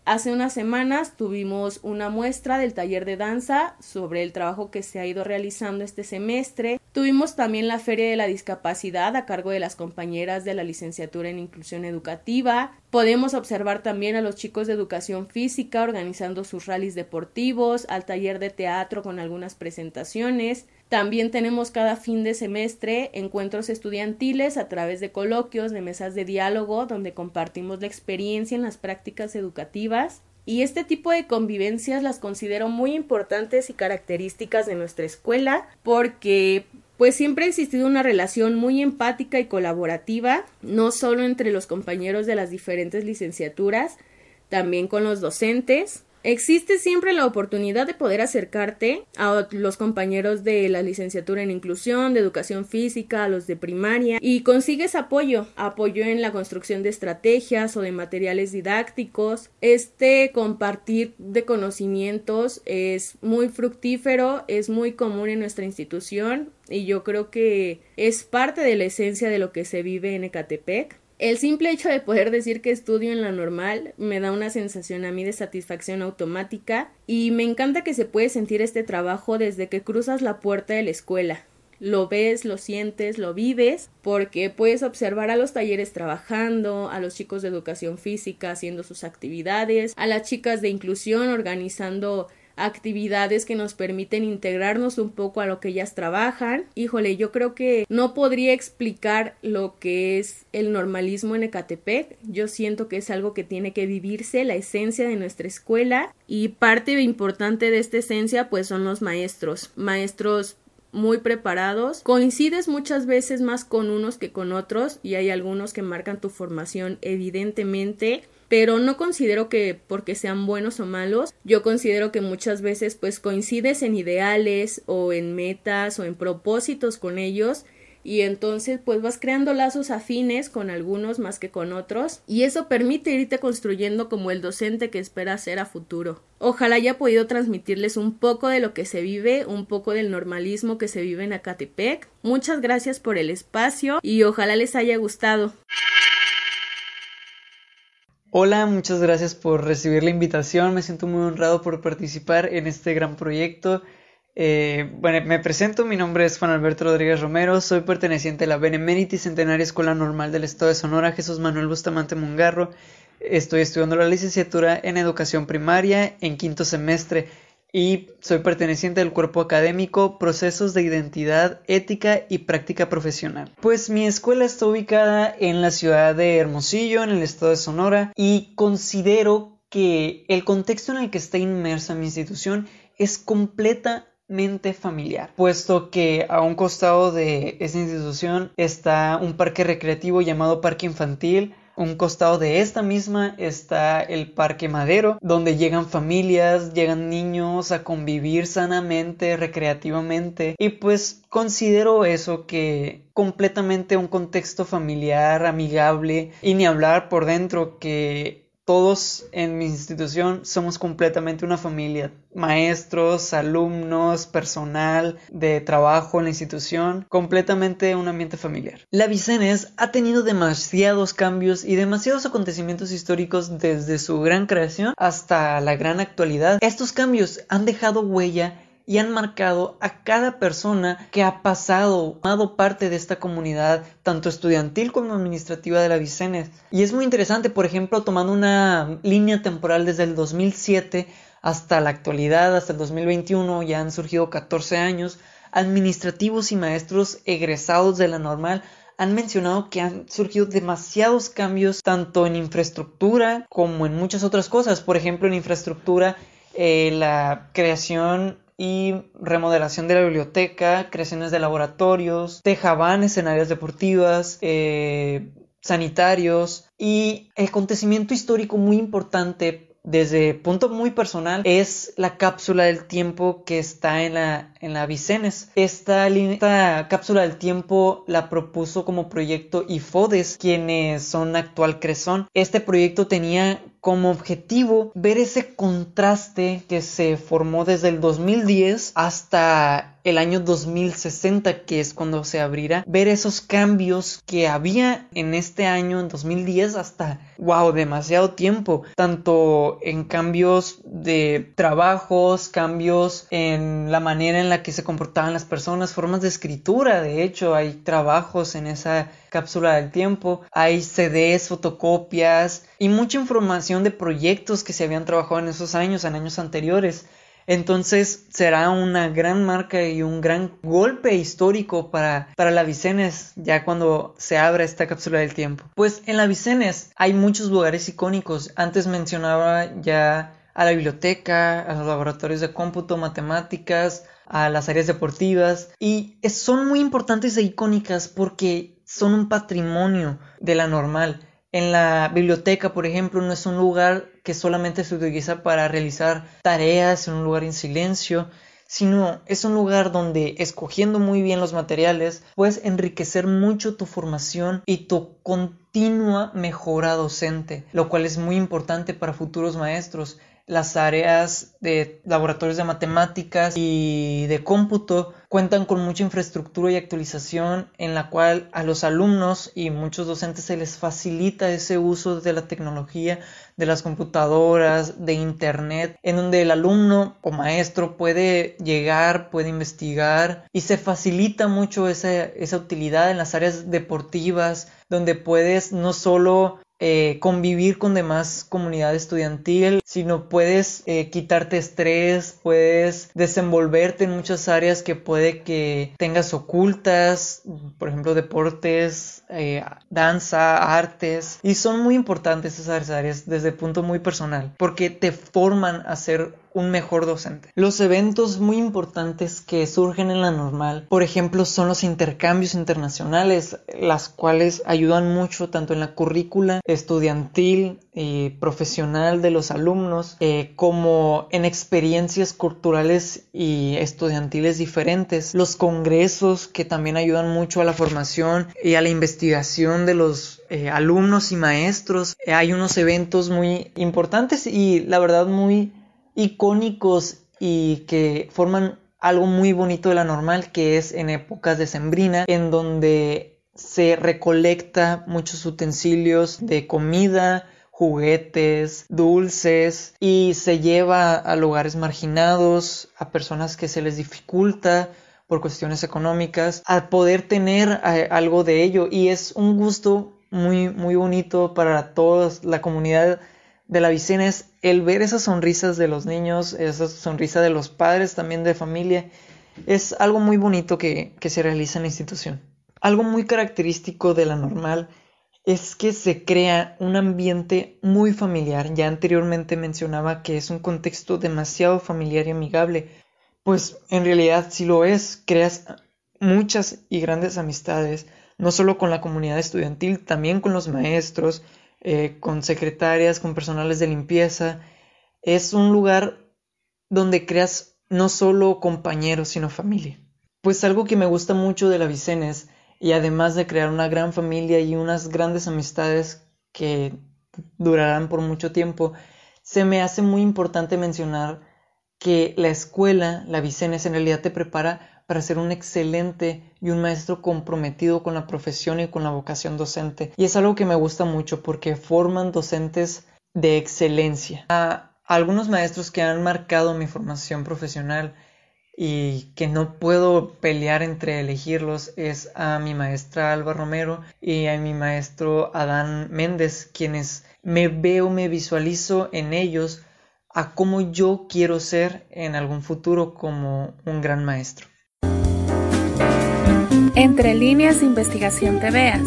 Hace unas semanas tuvimos una muestra del taller de danza sobre el trabajo que se ha ido realizando este semestre. Tuvimos también la Feria de la Discapacidad a cargo de las compañeras de la licenciatura en Inclusión Educativa. Podemos observar también a los chicos de educación física organizando sus rallies deportivos, al taller de teatro con algunas presentaciones. También tenemos cada fin de semestre encuentros estudiantiles a través de coloquios, de mesas de diálogo, donde compartimos la experiencia en las prácticas educativas. Y este tipo de convivencias las considero muy importantes y características de nuestra escuela porque pues siempre ha existido una relación muy empática y colaborativa, no solo entre los compañeros de las diferentes licenciaturas, también con los docentes, Existe siempre la oportunidad de poder acercarte a los compañeros de la licenciatura en inclusión, de educación física, a los de primaria y consigues apoyo, apoyo en la construcción de estrategias o de materiales didácticos. Este compartir de conocimientos es muy fructífero, es muy común en nuestra institución y yo creo que es parte de la esencia de lo que se vive en Ecatepec. El simple hecho de poder decir que estudio en la normal me da una sensación a mí de satisfacción automática y me encanta que se puede sentir este trabajo desde que cruzas la puerta de la escuela. Lo ves, lo sientes, lo vives, porque puedes observar a los talleres trabajando, a los chicos de educación física haciendo sus actividades, a las chicas de inclusión organizando actividades que nos permiten integrarnos un poco a lo que ellas trabajan. Híjole, yo creo que no podría explicar lo que es el normalismo en Ecatepec. Yo siento que es algo que tiene que vivirse, la esencia de nuestra escuela y parte importante de esta esencia pues son los maestros, maestros muy preparados. Coincides muchas veces más con unos que con otros y hay algunos que marcan tu formación evidentemente pero no considero que porque sean buenos o malos, yo considero que muchas veces pues coincides en ideales o en metas o en propósitos con ellos y entonces pues vas creando lazos afines con algunos más que con otros y eso permite irte construyendo como el docente que espera ser a futuro. Ojalá haya podido transmitirles un poco de lo que se vive, un poco del normalismo que se vive en Acatepec. Muchas gracias por el espacio y ojalá les haya gustado. Hola, muchas gracias por recibir la invitación. Me siento muy honrado por participar en este gran proyecto. Eh, bueno, me presento, mi nombre es Juan Alberto Rodríguez Romero, soy perteneciente a la Benemérita Centenaria Escuela Normal del Estado de Sonora, Jesús Manuel Bustamante Mungarro. Estoy estudiando la licenciatura en Educación Primaria en quinto semestre y soy perteneciente del cuerpo académico Procesos de Identidad, Ética y Práctica Profesional. Pues mi escuela está ubicada en la ciudad de Hermosillo, en el estado de Sonora, y considero que el contexto en el que está inmersa mi institución es completamente familiar, puesto que a un costado de esa institución está un parque recreativo llamado Parque Infantil, un costado de esta misma está el Parque Madero, donde llegan familias, llegan niños a convivir sanamente, recreativamente. Y pues considero eso que completamente un contexto familiar, amigable y ni hablar por dentro que todos en mi institución somos completamente una familia. Maestros, alumnos, personal de trabajo en la institución, completamente un ambiente familiar. La Vicenes ha tenido demasiados cambios y demasiados acontecimientos históricos desde su gran creación hasta la gran actualidad. Estos cambios han dejado huella y han marcado a cada persona que ha pasado, formado parte de esta comunidad, tanto estudiantil como administrativa de la Vicenes. Y es muy interesante, por ejemplo, tomando una línea temporal desde el 2007 hasta la actualidad, hasta el 2021, ya han surgido 14 años, administrativos y maestros egresados de la normal han mencionado que han surgido demasiados cambios tanto en infraestructura como en muchas otras cosas. Por ejemplo, en infraestructura, eh, la creación y remodelación de la biblioteca, creaciones de laboratorios, tejabanes en áreas deportivas, eh, sanitarios y el acontecimiento histórico muy importante desde punto muy personal es la cápsula del tiempo que está en la, en la Vicenes. Esta, esta cápsula del tiempo la propuso como proyecto IFODES, quienes son actual Cresón. Este proyecto tenía como objetivo ver ese contraste que se formó desde el 2010 hasta el año 2060, que es cuando se abrirá, ver esos cambios que había en este año, en 2010, hasta, wow, demasiado tiempo, tanto en cambios de trabajos, cambios en la manera en la que se comportaban las personas, formas de escritura, de hecho, hay trabajos en esa cápsula del tiempo, hay CDs, fotocopias y mucha información de proyectos que se habían trabajado en esos años, en años anteriores. Entonces será una gran marca y un gran golpe histórico para, para la Vicenes ya cuando se abra esta cápsula del tiempo. Pues en la Vicenes hay muchos lugares icónicos. Antes mencionaba ya a la biblioteca, a los laboratorios de cómputo, matemáticas, a las áreas deportivas y son muy importantes e icónicas porque son un patrimonio de la normal. En la biblioteca, por ejemplo, no es un lugar que solamente se utiliza para realizar tareas en un lugar en silencio, sino es un lugar donde escogiendo muy bien los materiales puedes enriquecer mucho tu formación y tu continua mejora docente, lo cual es muy importante para futuros maestros las áreas de laboratorios de matemáticas y de cómputo cuentan con mucha infraestructura y actualización en la cual a los alumnos y muchos docentes se les facilita ese uso de la tecnología, de las computadoras, de internet, en donde el alumno o maestro puede llegar, puede investigar y se facilita mucho esa, esa utilidad en las áreas deportivas, donde puedes no solo eh, convivir con demás comunidad estudiantil, sino puedes eh, quitarte estrés, puedes desenvolverte en muchas áreas que puede que tengas ocultas, por ejemplo deportes, eh, danza, artes, y son muy importantes esas áreas desde el punto muy personal, porque te forman a ser un mejor docente. Los eventos muy importantes que surgen en la normal, por ejemplo, son los intercambios internacionales, las cuales ayudan mucho tanto en la currícula estudiantil y profesional de los alumnos, eh, como en experiencias culturales y estudiantiles diferentes. Los congresos que también ayudan mucho a la formación y a la investigación de los eh, alumnos y maestros. Eh, hay unos eventos muy importantes y la verdad muy icónicos y que forman algo muy bonito de la normal que es en épocas de sembrina en donde se recolecta muchos utensilios de comida, juguetes, dulces y se lleva a lugares marginados, a personas que se les dificulta por cuestiones económicas, a poder tener eh, algo de ello y es un gusto muy muy bonito para toda la comunidad de la Vicena es el ver esas sonrisas de los niños, esa sonrisa de los padres también de familia, es algo muy bonito que, que se realiza en la institución. Algo muy característico de la normal es que se crea un ambiente muy familiar. Ya anteriormente mencionaba que es un contexto demasiado familiar y amigable. Pues en realidad si lo es, creas muchas y grandes amistades, no solo con la comunidad estudiantil, también con los maestros, eh, con secretarias, con personales de limpieza. Es un lugar donde creas no solo compañeros, sino familia. Pues algo que me gusta mucho de la Vicenes, y además de crear una gran familia y unas grandes amistades que durarán por mucho tiempo, se me hace muy importante mencionar que la escuela, la Vicenes, en realidad te prepara para ser un excelente y un maestro comprometido con la profesión y con la vocación docente. Y es algo que me gusta mucho porque forman docentes de excelencia. A algunos maestros que han marcado mi formación profesional y que no puedo pelear entre elegirlos es a mi maestra Alba Romero y a mi maestro Adán Méndez, quienes me veo, me visualizo en ellos a cómo yo quiero ser en algún futuro como un gran maestro. Entre líneas de investigación te veas.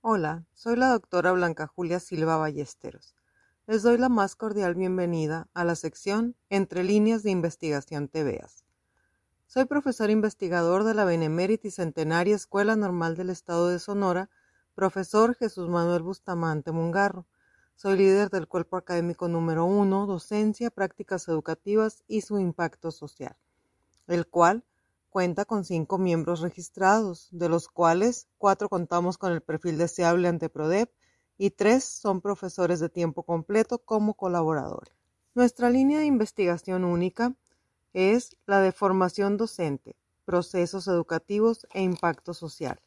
Hola, soy la doctora Blanca Julia Silva Ballesteros. Les doy la más cordial bienvenida a la sección Entre líneas de investigación te veas. Soy profesor investigador de la Benemérita y Centenaria Escuela Normal del Estado de Sonora, profesor Jesús Manuel Bustamante Mungarro soy líder del cuerpo académico número uno, docencia, prácticas educativas y su impacto social, el cual cuenta con cinco miembros registrados, de los cuales cuatro contamos con el perfil deseable ante PRODEP y tres son profesores de tiempo completo como colaboradores. Nuestra línea de investigación única es la de formación docente, procesos educativos e impacto social.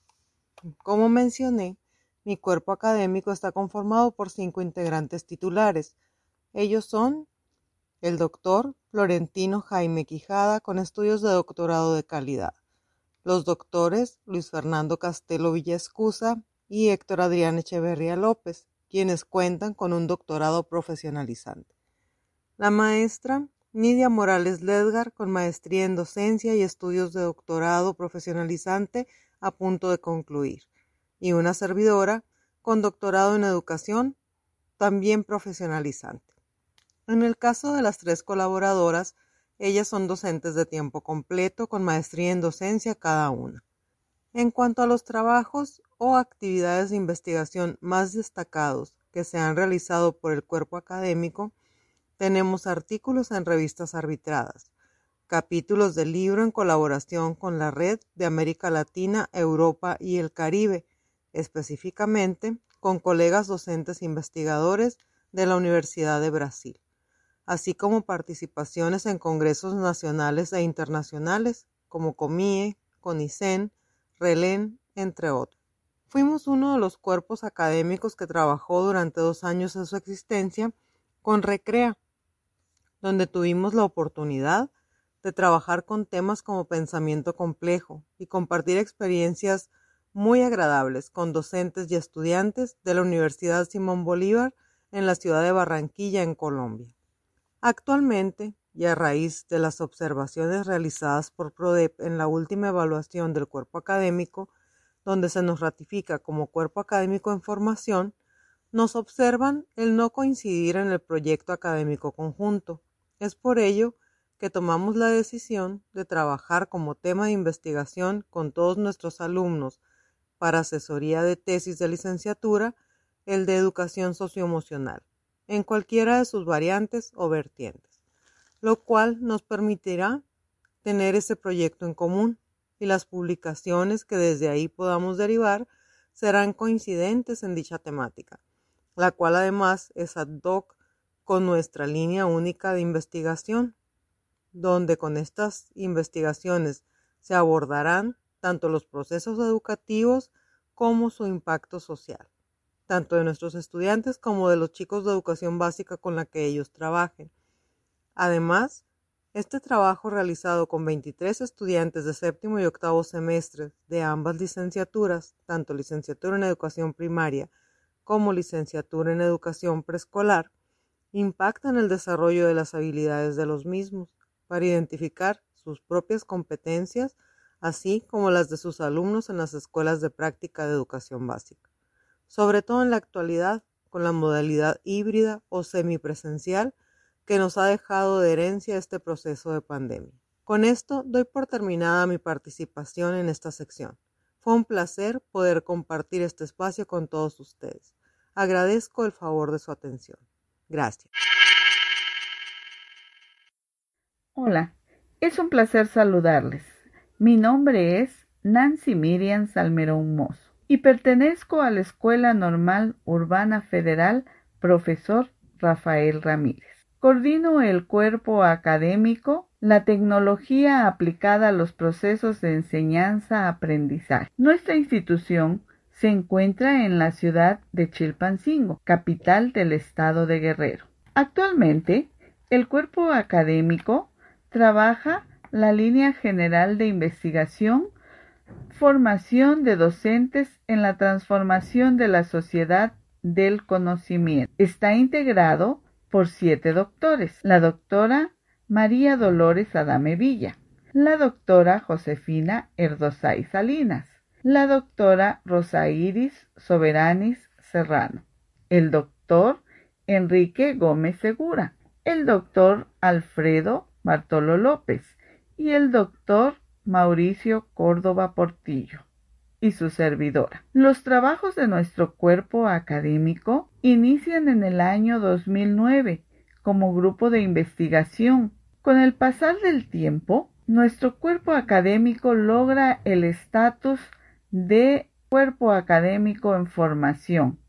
Como mencioné, mi cuerpo académico está conformado por cinco integrantes titulares. Ellos son el doctor Florentino Jaime Quijada con estudios de doctorado de calidad, los doctores Luis Fernando Castelo Villescusa y Héctor Adrián Echeverría López, quienes cuentan con un doctorado profesionalizante. La maestra Nidia Morales Ledgar con maestría en docencia y estudios de doctorado profesionalizante a punto de concluir y una servidora con doctorado en educación, también profesionalizante. En el caso de las tres colaboradoras, ellas son docentes de tiempo completo con maestría en docencia cada una. En cuanto a los trabajos o actividades de investigación más destacados que se han realizado por el cuerpo académico, tenemos artículos en revistas arbitradas, capítulos de libro en colaboración con la Red de América Latina, Europa y el Caribe, específicamente con colegas docentes investigadores de la Universidad de Brasil, así como participaciones en congresos nacionales e internacionales como COMIE, CONICEN, RELEN, entre otros. Fuimos uno de los cuerpos académicos que trabajó durante dos años de su existencia con Recrea, donde tuvimos la oportunidad de trabajar con temas como pensamiento complejo y compartir experiencias muy agradables con docentes y estudiantes de la Universidad Simón Bolívar en la ciudad de Barranquilla, en Colombia. Actualmente, y a raíz de las observaciones realizadas por PRODEP en la última evaluación del cuerpo académico, donde se nos ratifica como cuerpo académico en formación, nos observan el no coincidir en el proyecto académico conjunto. Es por ello que tomamos la decisión de trabajar como tema de investigación con todos nuestros alumnos para asesoría de tesis de licenciatura, el de educación socioemocional, en cualquiera de sus variantes o vertientes, lo cual nos permitirá tener ese proyecto en común y las publicaciones que desde ahí podamos derivar serán coincidentes en dicha temática, la cual además es ad hoc con nuestra línea única de investigación, donde con estas investigaciones se abordarán tanto los procesos educativos como su impacto social, tanto de nuestros estudiantes como de los chicos de educación básica con la que ellos trabajen. Además, este trabajo realizado con 23 estudiantes de séptimo y octavo semestre de ambas licenciaturas, tanto licenciatura en educación primaria como licenciatura en educación preescolar, impacta en el desarrollo de las habilidades de los mismos para identificar sus propias competencias así como las de sus alumnos en las escuelas de práctica de educación básica, sobre todo en la actualidad con la modalidad híbrida o semipresencial que nos ha dejado de herencia este proceso de pandemia. Con esto doy por terminada mi participación en esta sección. Fue un placer poder compartir este espacio con todos ustedes. Agradezco el favor de su atención. Gracias. Hola, es un placer saludarles. Mi nombre es Nancy Miriam Salmerón Mozo y pertenezco a la Escuela Normal Urbana Federal Profesor Rafael Ramírez. Coordino el cuerpo académico, la tecnología aplicada a los procesos de enseñanza-aprendizaje. Nuestra institución se encuentra en la ciudad de Chilpancingo, capital del estado de Guerrero. Actualmente, el cuerpo académico trabaja la línea general de investigación, formación de docentes en la transformación de la sociedad del conocimiento. Está integrado por siete doctores. La doctora María Dolores Adame Villa, la doctora Josefina Erdosay Salinas, la doctora Rosa Iris Soberanis Serrano, el doctor Enrique Gómez Segura, el doctor Alfredo Bartolo López y el doctor Mauricio Córdoba Portillo y su servidora. Los trabajos de nuestro cuerpo académico inician en el año 2009 como grupo de investigación. Con el pasar del tiempo, nuestro cuerpo académico logra el estatus de cuerpo académico en formación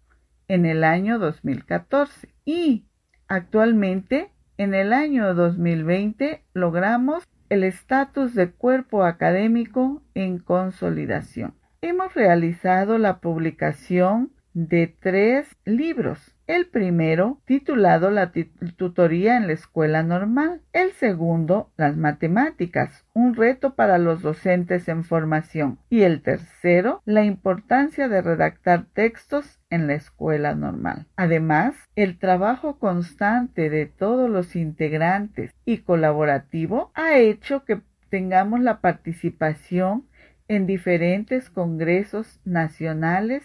en el año 2014 y actualmente en el año 2020 logramos el estatus de cuerpo académico en consolidación. Hemos realizado la publicación de tres libros. El primero, titulado La tutoría en la escuela normal. El segundo, Las matemáticas, un reto para los docentes en formación. Y el tercero, La importancia de redactar textos en la escuela normal. Además, el trabajo constante de todos los integrantes y colaborativo ha hecho que tengamos la participación en diferentes congresos nacionales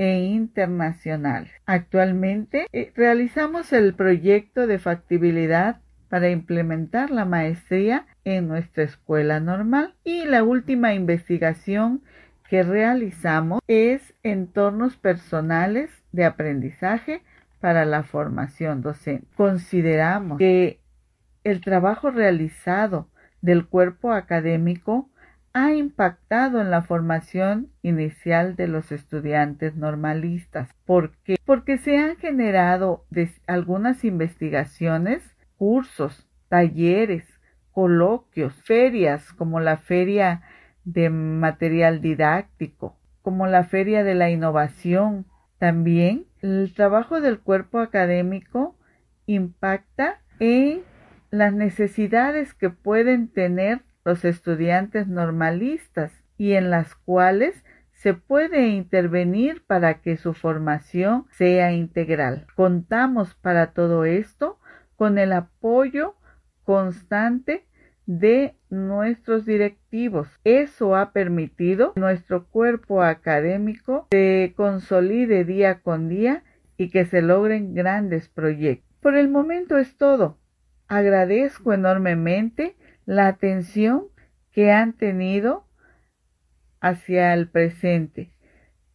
e internacionales. Actualmente eh, realizamos el proyecto de factibilidad para implementar la maestría en nuestra escuela normal y la última investigación que realizamos es entornos personales de aprendizaje para la formación docente. Consideramos que el trabajo realizado del cuerpo académico ha impactado en la formación inicial de los estudiantes normalistas. ¿Por qué? Porque se han generado algunas investigaciones, cursos, talleres, coloquios, ferias como la feria de material didáctico, como la feria de la innovación. También el trabajo del cuerpo académico impacta en las necesidades que pueden tener los estudiantes normalistas y en las cuales se puede intervenir para que su formación sea integral. Contamos para todo esto con el apoyo constante de nuestros directivos. Eso ha permitido que nuestro cuerpo académico se consolide día con día y que se logren grandes proyectos. Por el momento es todo. Agradezco enormemente la atención que han tenido hacia el presente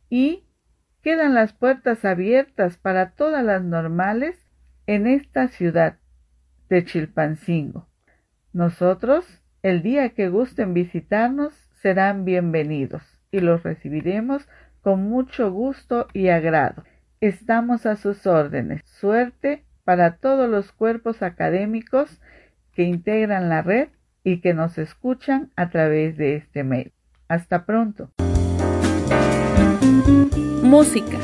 y quedan las puertas abiertas para todas las normales en esta ciudad de Chilpancingo. Nosotros, el día que gusten visitarnos, serán bienvenidos y los recibiremos con mucho gusto y agrado. Estamos a sus órdenes. Suerte para todos los cuerpos académicos que integran la red y que nos escuchan a través de este mail. Hasta pronto. Música.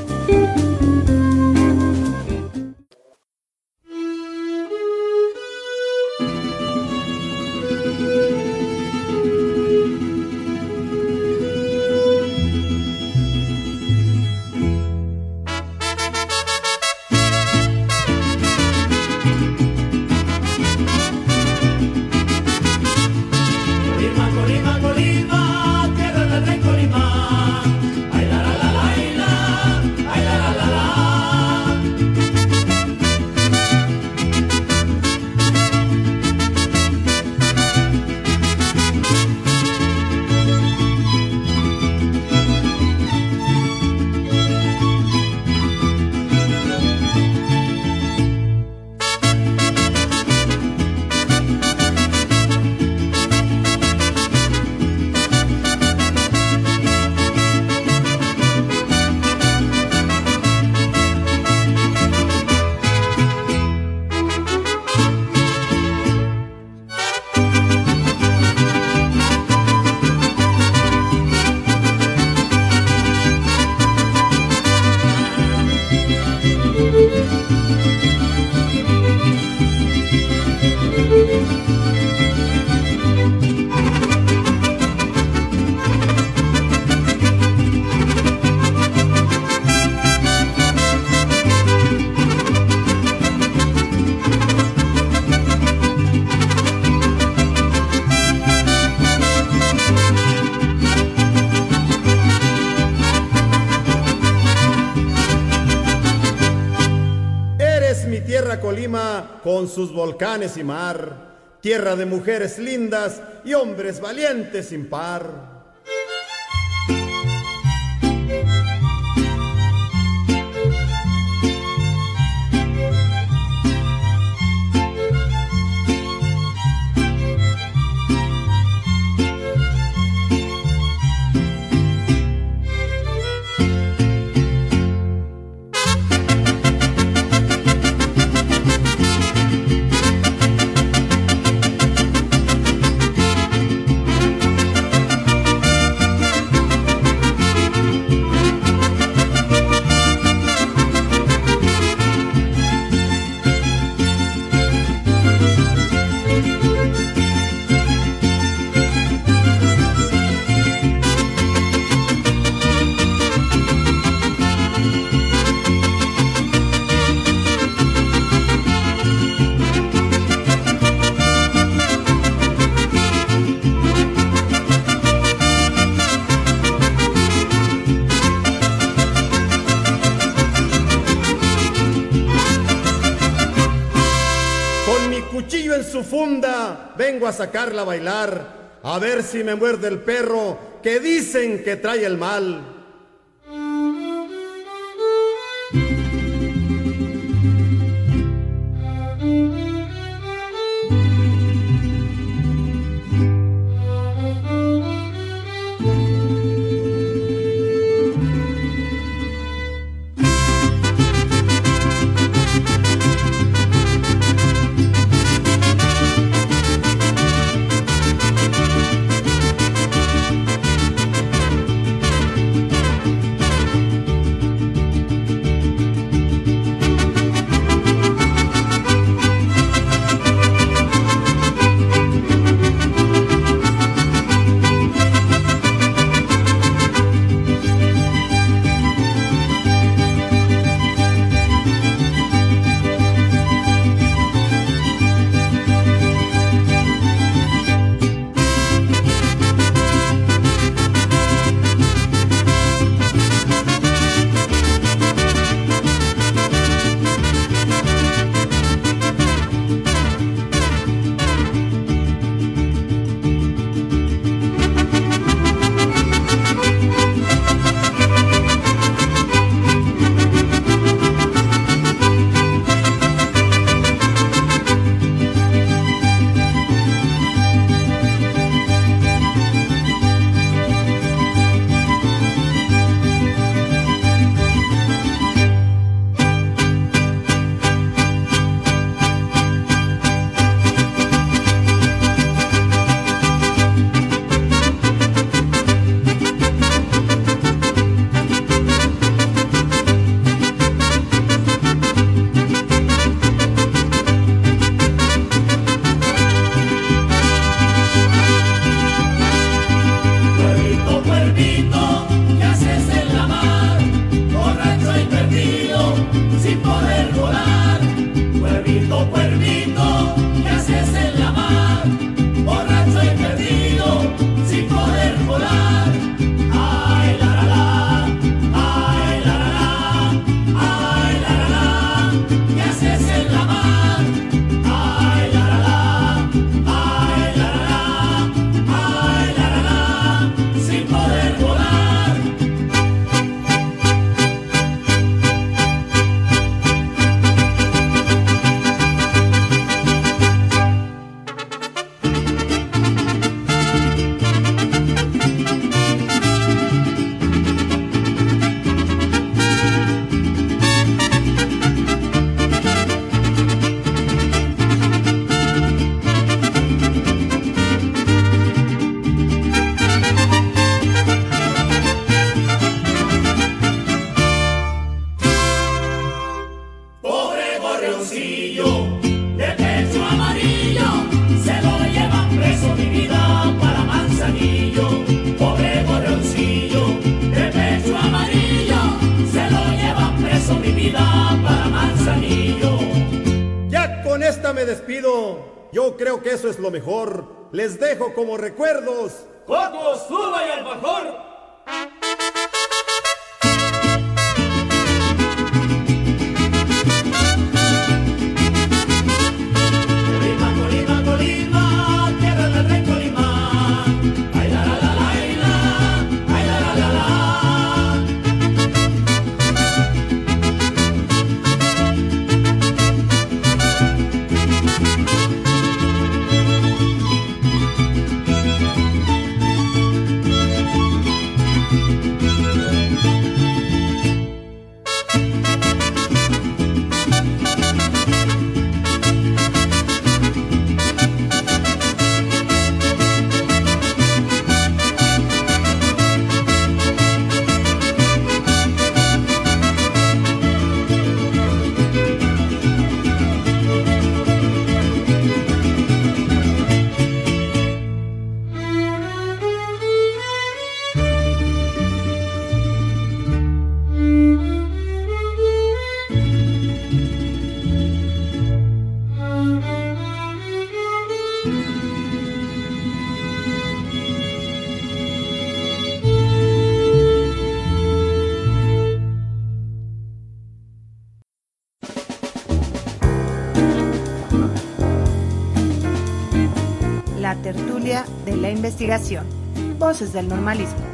Sus volcanes y mar, tierra de mujeres lindas y hombres valientes sin par. A sacarla a bailar, a ver si me muerde el perro que dicen que trae el mal. Mejor. Les dejo como recuerdos. ¡Coco, suba y alfajor! Voces del normalismo.